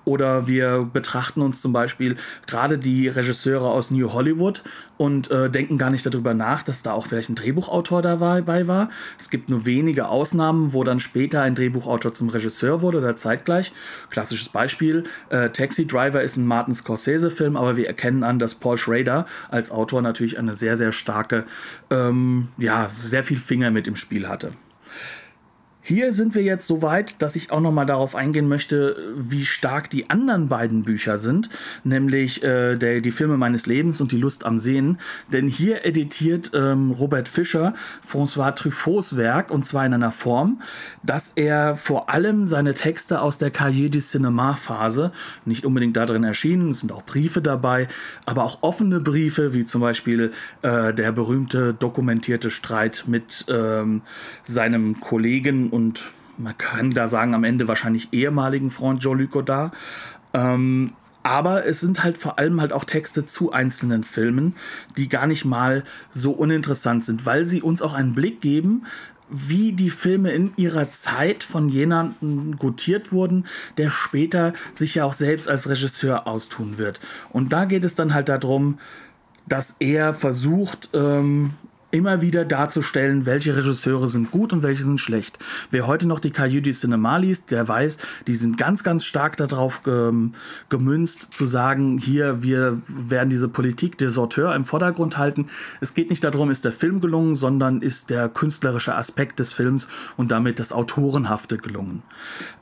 Oder wir betrachten uns zum Beispiel gerade die Regisseure aus New Hollywood und äh, denken gar nicht darüber nach, dass da auch vielleicht ein Drehbuchautor dabei war. Es gibt nur wenige Ausnahmen, wo dann später ein Drehbuchautor zum Regisseur wurde oder zeitgleich. Klassisches Beispiel: äh, Taxi Driver ist ein Martin Scorsese-Film, aber wir erkennen an, dass Paul Schrader als Autor natürlich eine sehr, sehr starke, ähm, ja, sehr viel Finger mit im Spiel hatte. Hier sind wir jetzt so weit, dass ich auch noch mal darauf eingehen möchte, wie stark die anderen beiden Bücher sind, nämlich äh, der, die Filme meines Lebens und die Lust am Sehen. Denn hier editiert ähm, Robert Fischer François Truffauts Werk und zwar in einer Form, dass er vor allem seine Texte aus der Cahiers du Cinéma Phase, nicht unbedingt darin erschienen, es sind auch Briefe dabei, aber auch offene Briefe, wie zum Beispiel äh, der berühmte dokumentierte Streit mit ähm, seinem Kollegen und man kann da sagen, am Ende wahrscheinlich ehemaligen Freund Jean-Luc Godard. Ähm, aber es sind halt vor allem halt auch Texte zu einzelnen Filmen, die gar nicht mal so uninteressant sind, weil sie uns auch einen Blick geben, wie die Filme in ihrer Zeit von jemandem gutiert wurden, der später sich ja auch selbst als Regisseur austun wird. Und da geht es dann halt darum, dass er versucht, ähm, immer wieder darzustellen, welche Regisseure sind gut und welche sind schlecht. Wer heute noch die Cahiers Cinema liest, der weiß, die sind ganz, ganz stark darauf ähm, gemünzt, zu sagen, hier, wir werden diese Politik des Auteurs im Vordergrund halten. Es geht nicht darum, ist der Film gelungen, sondern ist der künstlerische Aspekt des Films und damit das Autorenhafte gelungen.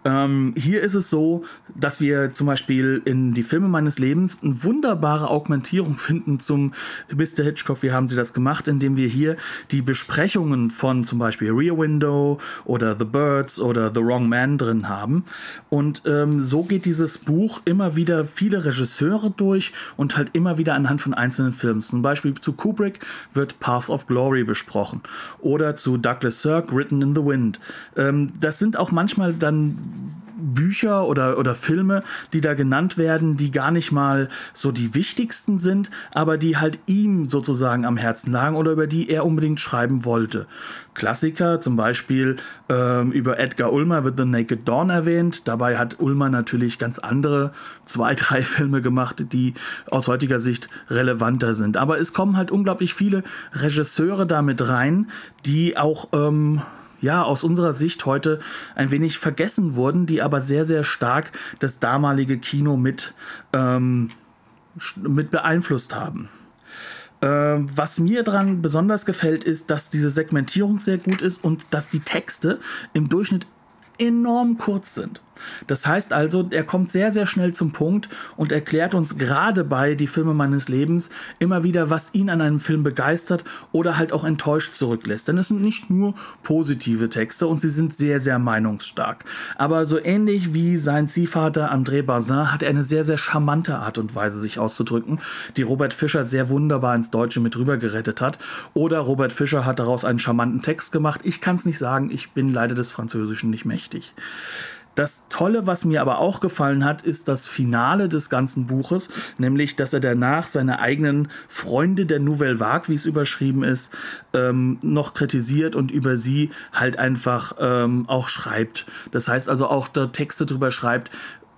Ähm, hier ist es so, dass wir zum Beispiel in die Filme meines Lebens eine wunderbare Augmentierung finden zum Mr. Hitchcock. Wie haben sie das gemacht? Indem wir hier die Besprechungen von zum Beispiel Rear Window oder The Birds oder The Wrong Man drin haben. Und ähm, so geht dieses Buch immer wieder viele Regisseure durch und halt immer wieder anhand von einzelnen Filmen. Zum Beispiel zu Kubrick wird Paths of Glory besprochen oder zu Douglas Sirk Written in the Wind. Ähm, das sind auch manchmal dann Bücher oder, oder Filme, die da genannt werden, die gar nicht mal so die wichtigsten sind, aber die halt ihm sozusagen am Herzen lagen oder über die er unbedingt schreiben wollte. Klassiker, zum Beispiel ähm, über Edgar Ulmer wird The Naked Dawn erwähnt. Dabei hat Ulmer natürlich ganz andere zwei, drei Filme gemacht, die aus heutiger Sicht relevanter sind. Aber es kommen halt unglaublich viele Regisseure damit rein, die auch ähm, ja, aus unserer Sicht heute ein wenig vergessen wurden, die aber sehr, sehr stark das damalige Kino mit, ähm, mit beeinflusst haben. Ähm, was mir daran besonders gefällt, ist, dass diese Segmentierung sehr gut ist und dass die Texte im Durchschnitt enorm kurz sind. Das heißt also, er kommt sehr, sehr schnell zum Punkt und erklärt uns gerade bei Die Filme meines Lebens immer wieder, was ihn an einem Film begeistert oder halt auch enttäuscht zurücklässt. Denn es sind nicht nur positive Texte und sie sind sehr, sehr meinungsstark. Aber so ähnlich wie sein Ziehvater André Bazin hat er eine sehr, sehr charmante Art und Weise, sich auszudrücken, die Robert Fischer sehr wunderbar ins Deutsche mit rüber gerettet hat. Oder Robert Fischer hat daraus einen charmanten Text gemacht. Ich kann es nicht sagen, ich bin leider des Französischen nicht mächtig. Das Tolle, was mir aber auch gefallen hat, ist das Finale des ganzen Buches, nämlich, dass er danach seine eigenen Freunde der Nouvelle Vague, wie es überschrieben ist, ähm, noch kritisiert und über sie halt einfach ähm, auch schreibt. Das heißt also auch da Texte drüber schreibt,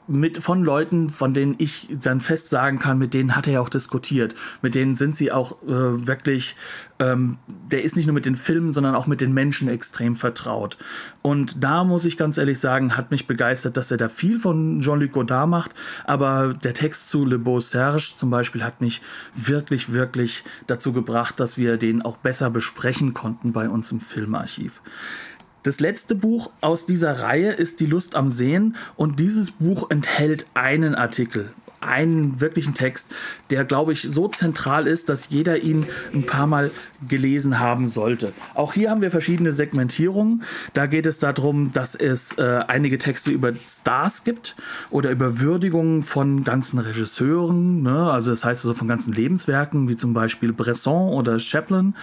mit von Leuten, von denen ich dann fest sagen kann, mit denen hat er ja auch diskutiert. Mit denen sind sie auch äh, wirklich, ähm, der ist nicht nur mit den Filmen, sondern auch mit den Menschen extrem vertraut. Und da muss ich ganz ehrlich sagen, hat mich begeistert, dass er da viel von Jean-Luc Godard macht, aber der Text zu Le Beau Serge zum Beispiel hat mich wirklich, wirklich dazu gebracht, dass wir den auch besser besprechen konnten bei uns im Filmarchiv. Das letzte Buch aus dieser Reihe ist Die Lust am Sehen und dieses Buch enthält einen Artikel, einen wirklichen Text, der, glaube ich, so zentral ist, dass jeder ihn ein paar Mal gelesen haben sollte. Auch hier haben wir verschiedene Segmentierungen. Da geht es darum, dass es äh, einige Texte über Stars gibt oder über Würdigungen von ganzen Regisseuren, ne? also das heißt also von ganzen Lebenswerken, wie zum Beispiel Bresson oder Chaplin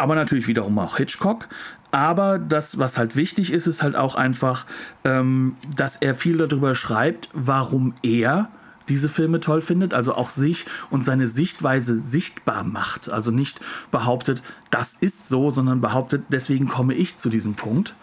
aber natürlich wiederum auch Hitchcock. Aber das, was halt wichtig ist, ist halt auch einfach, ähm, dass er viel darüber schreibt, warum er diese Filme toll findet, also auch sich und seine Sichtweise sichtbar macht. Also nicht behauptet, das ist so, sondern behauptet, deswegen komme ich zu diesem Punkt.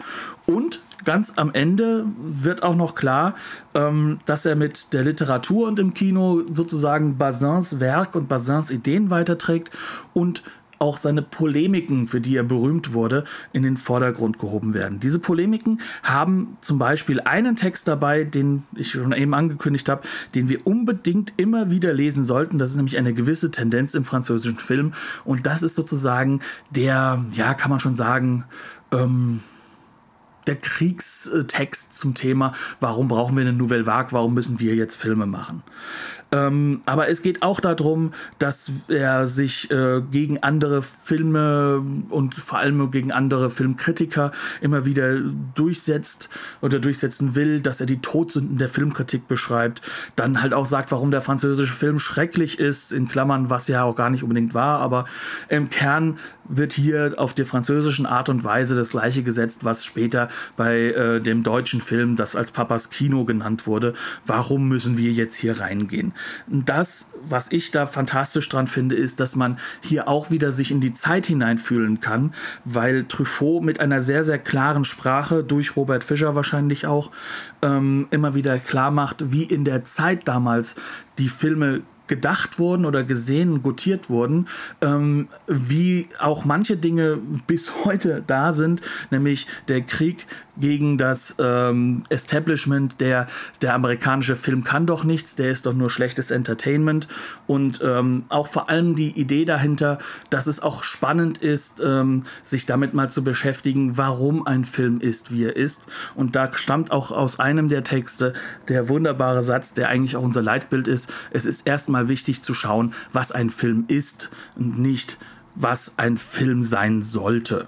Und ganz am Ende wird auch noch klar, ähm, dass er mit der Literatur und im Kino sozusagen Bazins Werk und Bazins Ideen weiterträgt und auch seine Polemiken, für die er berühmt wurde, in den Vordergrund gehoben werden. Diese Polemiken haben zum Beispiel einen Text dabei, den ich schon eben angekündigt habe, den wir unbedingt immer wieder lesen sollten. Das ist nämlich eine gewisse Tendenz im französischen Film. Und das ist sozusagen der, ja, kann man schon sagen, ähm, der Kriegstext zum Thema, warum brauchen wir eine Nouvelle Vague, warum müssen wir jetzt Filme machen. Ähm, aber es geht auch darum, dass er sich äh, gegen andere Filme und vor allem gegen andere Filmkritiker immer wieder durchsetzt oder durchsetzen will, dass er die Todsünden der Filmkritik beschreibt, dann halt auch sagt, warum der französische Film schrecklich ist, in Klammern, was ja auch gar nicht unbedingt war, aber im Kern wird hier auf der französischen Art und Weise das gleiche gesetzt, was später bei äh, dem deutschen Film, das als Papas Kino genannt wurde. Warum müssen wir jetzt hier reingehen? Das, was ich da fantastisch dran finde, ist, dass man hier auch wieder sich in die Zeit hineinfühlen kann, weil Truffaut mit einer sehr, sehr klaren Sprache, durch Robert Fischer wahrscheinlich auch, ähm, immer wieder klar macht, wie in der Zeit damals die Filme gedacht wurden oder gesehen, gutiert wurden, ähm, wie auch manche Dinge bis heute da sind, nämlich der Krieg gegen das ähm, Establishment, der, der amerikanische Film kann doch nichts, der ist doch nur schlechtes Entertainment und ähm, auch vor allem die Idee dahinter, dass es auch spannend ist, ähm, sich damit mal zu beschäftigen, warum ein Film ist, wie er ist. Und da stammt auch aus einem der Texte der wunderbare Satz, der eigentlich auch unser Leitbild ist. Es ist erstmal wichtig zu schauen, was ein Film ist und nicht, was ein Film sein sollte.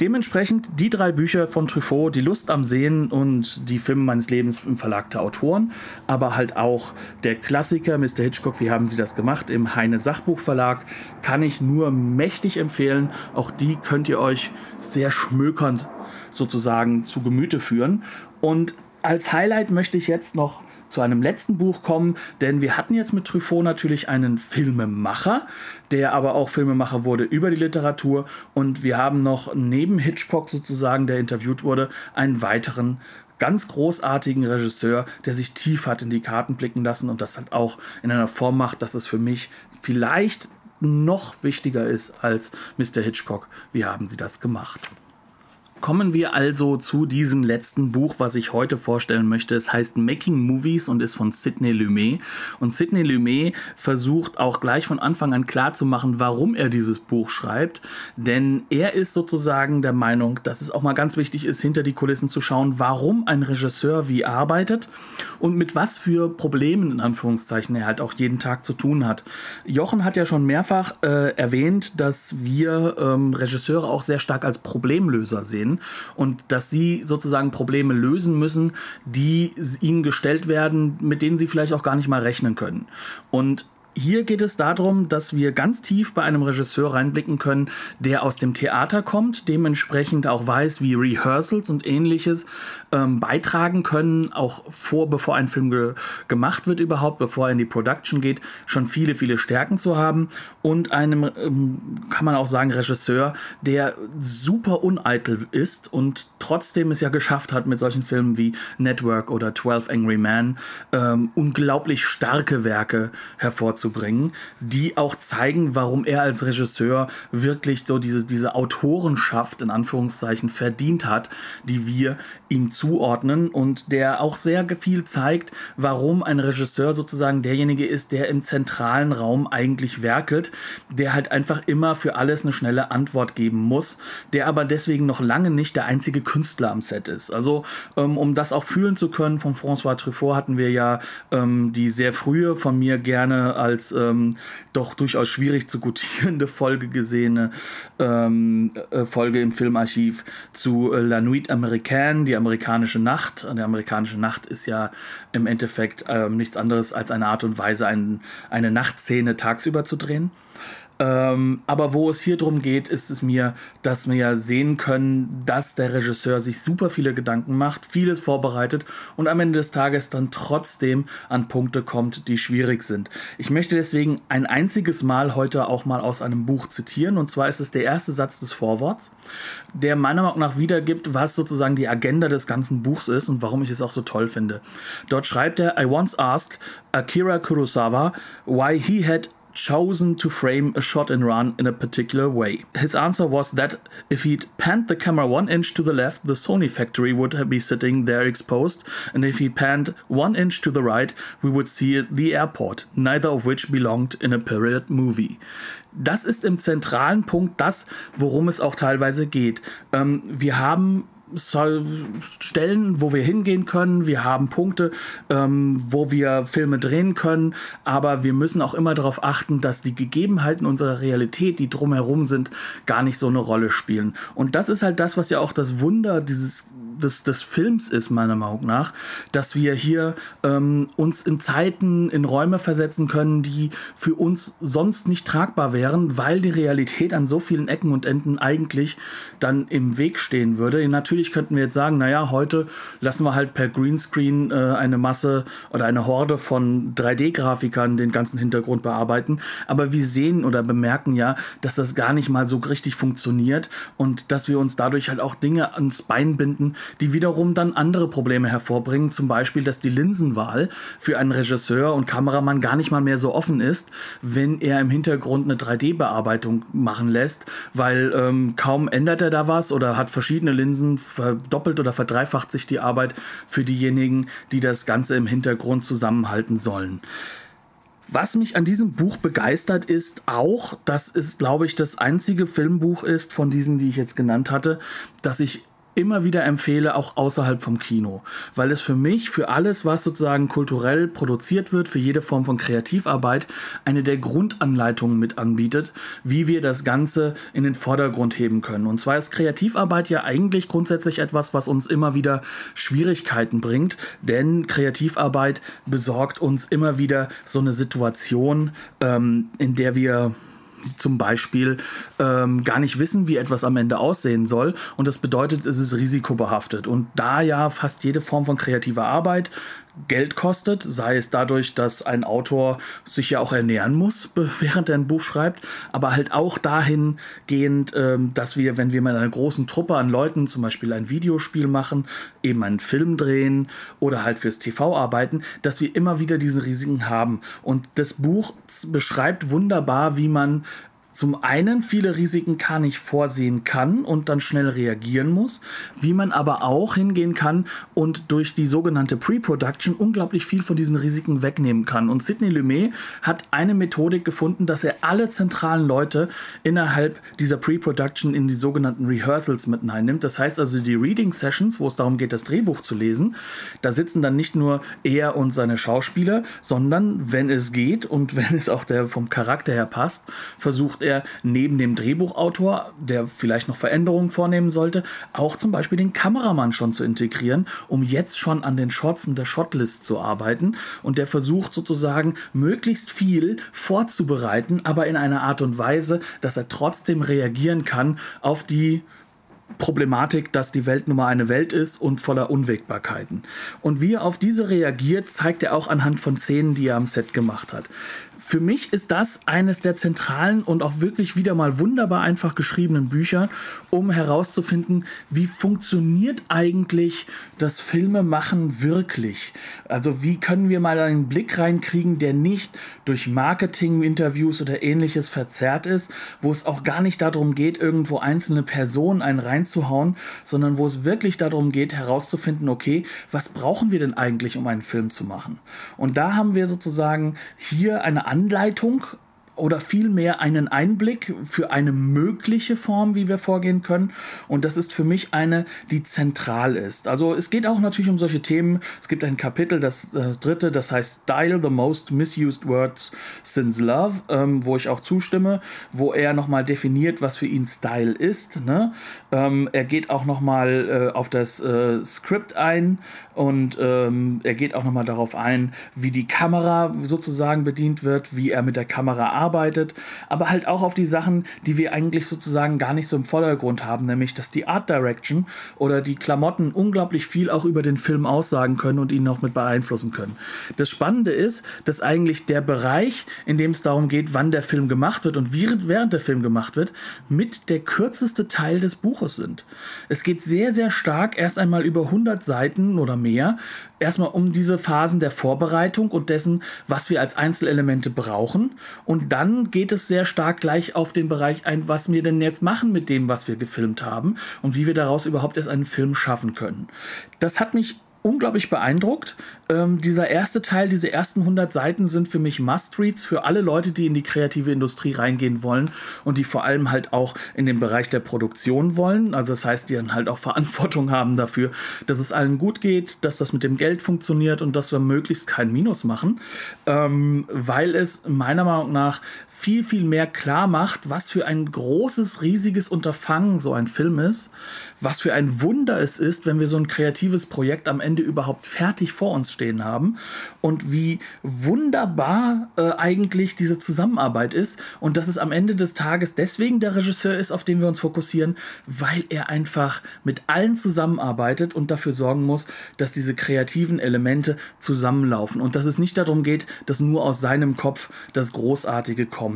Dementsprechend die drei Bücher von Truffaut, Die Lust am Sehen und Die Filme meines Lebens im Verlag der Autoren, aber halt auch der Klassiker Mr. Hitchcock, wie haben Sie das gemacht, im Heine Sachbuchverlag, kann ich nur mächtig empfehlen. Auch die könnt ihr euch sehr schmökernd sozusagen zu Gemüte führen. Und als Highlight möchte ich jetzt noch zu einem letzten Buch kommen, denn wir hatten jetzt mit Truffaut natürlich einen Filmemacher, der aber auch Filmemacher wurde über die Literatur und wir haben noch neben Hitchcock sozusagen, der interviewt wurde, einen weiteren ganz großartigen Regisseur, der sich tief hat in die Karten blicken lassen und das halt auch in einer Form macht, dass es für mich vielleicht noch wichtiger ist als Mr. Hitchcock. Wie haben Sie das gemacht? Kommen wir also zu diesem letzten Buch, was ich heute vorstellen möchte. Es heißt Making Movies und ist von Sidney Lumet. Und Sidney Lumet versucht auch gleich von Anfang an klarzumachen, warum er dieses Buch schreibt. Denn er ist sozusagen der Meinung, dass es auch mal ganz wichtig ist, hinter die Kulissen zu schauen, warum ein Regisseur wie arbeitet und mit was für Problemen in Anführungszeichen er halt auch jeden Tag zu tun hat. Jochen hat ja schon mehrfach äh, erwähnt, dass wir ähm, Regisseure auch sehr stark als Problemlöser sehen sehen und dass sie sozusagen Probleme lösen müssen, die ihnen gestellt werden, mit denen sie vielleicht auch gar nicht mal rechnen können. Und hier geht es darum, dass wir ganz tief bei einem Regisseur reinblicken können, der aus dem Theater kommt, dementsprechend auch weiß, wie Rehearsals und ähnliches ähm, beitragen können, auch vor, bevor ein Film ge gemacht wird überhaupt, bevor er in die Production geht, schon viele, viele Stärken zu haben und einem, ähm, kann man auch sagen, Regisseur, der super uneitel ist und trotzdem es ja geschafft hat, mit solchen Filmen wie Network oder 12 Angry Men ähm, unglaublich starke Werke hervorzuheben rauszubringen, die auch zeigen, warum er als Regisseur wirklich so diese, diese Autorenschaft in Anführungszeichen verdient hat, die wir ihm zuordnen und der auch sehr viel zeigt, warum ein Regisseur sozusagen derjenige ist, der im zentralen Raum eigentlich werkelt, der halt einfach immer für alles eine schnelle Antwort geben muss, der aber deswegen noch lange nicht der einzige Künstler am Set ist. Also ähm, um das auch fühlen zu können, von François Truffaut hatten wir ja ähm, die sehr frühe von mir gerne als ähm, doch durchaus schwierig zu gutierende Folge gesehene ähm, äh, Folge im Filmarchiv zu äh, La Nuit Américaine, die amerikanische Nacht. Die amerikanische Nacht ist ja im Endeffekt ähm, nichts anderes als eine Art und Weise, ein, eine Nachtszene tagsüber zu drehen. Ähm, aber wo es hier drum geht, ist es mir, dass wir sehen können, dass der Regisseur sich super viele Gedanken macht, vieles vorbereitet und am Ende des Tages dann trotzdem an Punkte kommt, die schwierig sind. Ich möchte deswegen ein einziges Mal heute auch mal aus einem Buch zitieren und zwar ist es der erste Satz des Vorworts, der meiner Meinung nach wiedergibt, was sozusagen die Agenda des ganzen Buchs ist und warum ich es auch so toll finde. Dort schreibt er, I once asked Akira Kurosawa why he had chosen to frame a shot and run in a particular way. His answer was that if he'd panned the camera one inch to the left, the Sony factory would be sitting there exposed, and if he panned one inch to the right, we would see the airport, neither of which belonged in a period movie. Das ist im zentralen Punkt das, worum es auch teilweise geht. Ähm, wir haben Stellen, wo wir hingehen können. Wir haben Punkte, ähm, wo wir Filme drehen können. Aber wir müssen auch immer darauf achten, dass die Gegebenheiten unserer Realität, die drumherum sind, gar nicht so eine Rolle spielen. Und das ist halt das, was ja auch das Wunder dieses des, des Films ist, meiner Meinung nach, dass wir hier ähm, uns in Zeiten, in Räume versetzen können, die für uns sonst nicht tragbar wären, weil die Realität an so vielen Ecken und Enden eigentlich dann im Weg stehen würde. Natürlich könnten wir jetzt sagen, naja, heute lassen wir halt per Greenscreen äh, eine Masse oder eine Horde von 3D-Grafikern den ganzen Hintergrund bearbeiten, aber wir sehen oder bemerken ja, dass das gar nicht mal so richtig funktioniert und dass wir uns dadurch halt auch Dinge ans Bein binden, die wiederum dann andere Probleme hervorbringen. Zum Beispiel, dass die Linsenwahl für einen Regisseur und Kameramann gar nicht mal mehr so offen ist, wenn er im Hintergrund eine 3D-Bearbeitung machen lässt, weil ähm, kaum ändert er da was oder hat verschiedene Linsen, verdoppelt oder verdreifacht sich die Arbeit für diejenigen, die das Ganze im Hintergrund zusammenhalten sollen. Was mich an diesem Buch begeistert, ist auch, dass es, glaube ich, das einzige Filmbuch ist von diesen, die ich jetzt genannt hatte, das ich immer wieder empfehle, auch außerhalb vom Kino. Weil es für mich, für alles, was sozusagen kulturell produziert wird, für jede Form von Kreativarbeit, eine der Grundanleitungen mit anbietet, wie wir das Ganze in den Vordergrund heben können. Und zwar ist Kreativarbeit ja eigentlich grundsätzlich etwas, was uns immer wieder Schwierigkeiten bringt, denn Kreativarbeit besorgt uns immer wieder so eine Situation, ähm, in der wir zum Beispiel ähm, gar nicht wissen, wie etwas am Ende aussehen soll. Und das bedeutet, es ist risikobehaftet. Und da ja fast jede Form von kreativer Arbeit Geld kostet, sei es dadurch, dass ein Autor sich ja auch ernähren muss, während er ein Buch schreibt, aber halt auch dahingehend, ähm, dass wir, wenn wir mit einer großen Truppe an Leuten zum Beispiel ein Videospiel machen, eben einen Film drehen oder halt fürs TV arbeiten, dass wir immer wieder diese Risiken haben. Und das Buch beschreibt wunderbar, wie man zum einen viele Risiken gar nicht vorsehen kann und dann schnell reagieren muss, wie man aber auch hingehen kann und durch die sogenannte Pre-Production unglaublich viel von diesen Risiken wegnehmen kann. Und Sidney Lumet hat eine Methodik gefunden, dass er alle zentralen Leute innerhalb dieser Pre-Production in die sogenannten Rehearsals mit hineinnimmt. Das heißt also die Reading Sessions, wo es darum geht, das Drehbuch zu lesen, da sitzen dann nicht nur er und seine Schauspieler, sondern wenn es geht und wenn es auch der vom Charakter her passt, versucht versucht er neben dem Drehbuchautor, der vielleicht noch Veränderungen vornehmen sollte, auch zum Beispiel den Kameramann schon zu integrieren, um jetzt schon an den Shots und der Shotlist zu arbeiten. Und der versucht sozusagen möglichst viel vorzubereiten, aber in einer Art und Weise, dass er trotzdem reagieren kann auf die Problematik, dass die Welt nun mal eine Welt ist und voller Unwägbarkeiten. Und wie er auf diese reagiert, zeigt er auch anhand von Szenen, die er am Set gemacht hat für mich ist das eines der zentralen und auch wirklich wieder mal wunderbar einfach geschriebenen Bücher, um herauszufinden, wie funktioniert eigentlich das Filmemachen wirklich. Also wie können wir mal einen Blick reinkriegen, der nicht durch Marketing-Interviews oder ähnliches verzerrt ist, wo es auch gar nicht darum geht, irgendwo einzelne Personen einen reinzuhauen, sondern wo es wirklich darum geht, herauszufinden, okay, was brauchen wir denn eigentlich, um einen Film zu machen? Und da haben wir sozusagen hier eine Anleitung oder vielmehr einen Einblick für eine mögliche Form, wie wir vorgehen können. Und das ist für mich eine, die zentral ist. Also es geht auch natürlich um solche Themen. Es gibt ein Kapitel, das äh, dritte, das heißt Style, the most misused words since love, ähm, wo ich auch zustimme, wo er nochmal definiert, was für ihn Style ist. Ne? Ähm, er geht auch nochmal äh, auf das äh, Skript ein und ähm, er geht auch nochmal darauf ein, wie die Kamera sozusagen bedient wird, wie er mit der Kamera arbeitet arbeitet, aber halt auch auf die Sachen, die wir eigentlich sozusagen gar nicht so im Vordergrund haben, nämlich dass die Art Direction oder die Klamotten unglaublich viel auch über den Film aussagen können und ihn auch mit beeinflussen können. Das Spannende ist, dass eigentlich der Bereich, in dem es darum geht, wann der Film gemacht wird und wie während der Film gemacht wird, mit der kürzeste Teil des Buches sind. Es geht sehr, sehr stark erst einmal über 100 Seiten oder mehr erstmal um diese Phasen der Vorbereitung und dessen, was wir als Einzelelemente brauchen. Und dann geht es sehr stark gleich auf den Bereich ein, was wir denn jetzt machen mit dem, was wir gefilmt haben und wie wir daraus überhaupt erst einen Film schaffen können. Das hat mich unglaublich beeindruckt. Ähm, dieser erste Teil, diese ersten 100 Seiten sind für mich Must-Reads für alle Leute, die in die kreative Industrie reingehen wollen und die vor allem halt auch in den Bereich der Produktion wollen. Also das heißt, die dann halt auch Verantwortung haben dafür, dass es allen gut geht, dass das mit dem Geld funktioniert und dass wir möglichst kein Minus machen, ähm, weil es meiner Meinung nach viel, viel mehr klar macht, was für ein großes, riesiges Unterfangen so ein Film ist, was für ein Wunder es ist, wenn wir so ein kreatives Projekt am Ende überhaupt fertig vor uns stehen haben und wie wunderbar äh, eigentlich diese Zusammenarbeit ist und dass es am Ende des Tages deswegen der Regisseur ist, auf den wir uns fokussieren, weil er einfach mit allen zusammenarbeitet und dafür sorgen muss, dass diese kreativen Elemente zusammenlaufen und dass es nicht darum geht, dass nur aus seinem Kopf das Großartige kommt.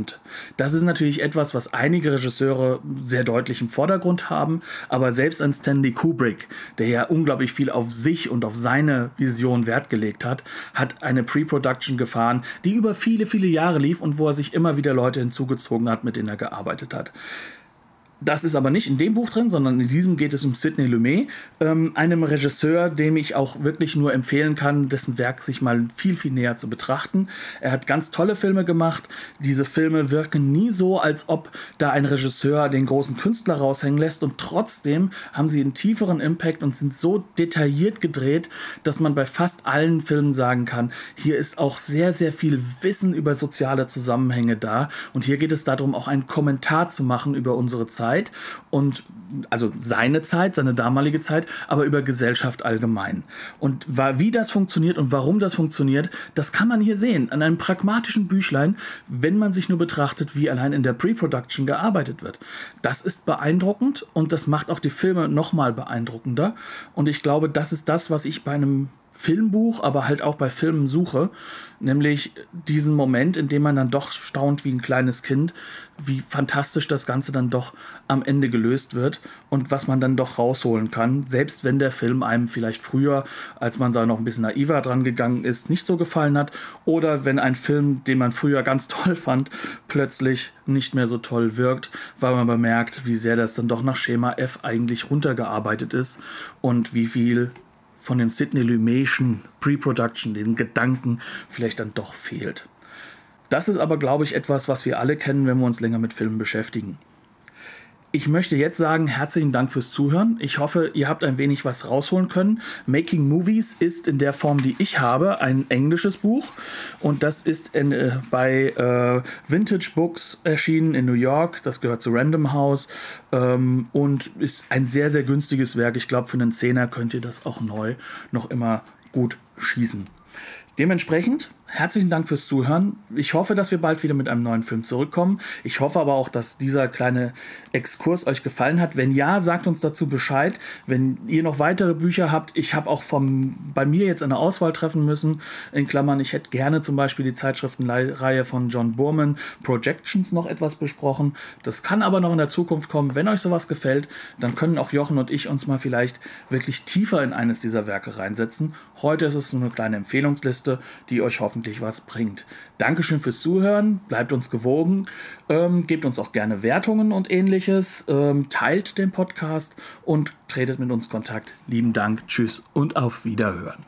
Das ist natürlich etwas, was einige Regisseure sehr deutlich im Vordergrund haben, aber selbst ein Stanley Kubrick, der ja unglaublich viel auf sich und auf seine Vision Wert gelegt hat, hat eine Pre-Production gefahren, die über viele, viele Jahre lief und wo er sich immer wieder Leute hinzugezogen hat, mit denen er gearbeitet hat. Das ist aber nicht in dem Buch drin, sondern in diesem geht es um Sidney Lumet, ähm, einem Regisseur, dem ich auch wirklich nur empfehlen kann, dessen Werk sich mal viel, viel näher zu betrachten. Er hat ganz tolle Filme gemacht. Diese Filme wirken nie so, als ob da ein Regisseur den großen Künstler raushängen lässt und trotzdem haben sie einen tieferen Impact und sind so detailliert gedreht, dass man bei fast allen Filmen sagen kann, hier ist auch sehr, sehr viel Wissen über soziale Zusammenhänge da und hier geht es darum, auch einen Kommentar zu machen über unsere Zeit Zeit und also seine Zeit, seine damalige Zeit, aber über Gesellschaft allgemein. Und wie das funktioniert und warum das funktioniert, das kann man hier sehen, an einem pragmatischen Büchlein, wenn man sich nur betrachtet, wie allein in der Pre-Production gearbeitet wird. Das ist beeindruckend und das macht auch die Filme nochmal beeindruckender. Und ich glaube, das ist das, was ich bei einem Filmbuch, aber halt auch bei Filmen suche, nämlich diesen Moment, in dem man dann doch staunt wie ein kleines Kind, wie fantastisch das Ganze dann doch am Ende gelöst wird und was man dann doch rausholen kann, selbst wenn der Film einem vielleicht früher, als man da noch ein bisschen naiver dran gegangen ist, nicht so gefallen hat oder wenn ein Film, den man früher ganz toll fand, plötzlich nicht mehr so toll wirkt, weil man bemerkt, wie sehr das dann doch nach Schema F eigentlich runtergearbeitet ist und wie viel von dem Sidney Lumetischen Pre-Production, den Gedanken vielleicht dann doch fehlt. Das ist aber, glaube ich, etwas, was wir alle kennen, wenn wir uns länger mit Filmen beschäftigen. Ich möchte jetzt sagen, herzlichen Dank fürs Zuhören. Ich hoffe, ihr habt ein wenig was rausholen können. Making Movies ist in der Form, die ich habe, ein englisches Buch. Und das ist in, äh, bei äh, Vintage Books erschienen in New York. Das gehört zu Random House ähm, und ist ein sehr, sehr günstiges Werk. Ich glaube, für einen Zehner könnt ihr das auch neu noch immer gut schießen. Dementsprechend herzlichen Dank fürs Zuhören. Ich hoffe, dass wir bald wieder mit einem neuen Film zurückkommen. Ich hoffe aber auch, dass dieser kleine Exkurs euch gefallen hat. Wenn ja, sagt uns dazu Bescheid. Wenn ihr noch weitere Bücher habt, ich habe auch vom, bei mir jetzt eine Auswahl treffen müssen. In Klammern, ich hätte gerne zum Beispiel die Zeitschriftenreihe von John Burman, Projections, noch etwas besprochen. Das kann aber noch in der Zukunft kommen. Wenn euch sowas gefällt, dann können auch Jochen und ich uns mal vielleicht wirklich tiefer in eines dieser Werke reinsetzen. Heute ist es nur eine kleine Empfehlungsliste, die euch hoffentlich was bringt. Dankeschön fürs Zuhören, bleibt uns gewogen, ähm, gebt uns auch gerne Wertungen und ähnliches, ähm, teilt den Podcast und tretet mit uns Kontakt. Lieben Dank, tschüss und auf Wiederhören.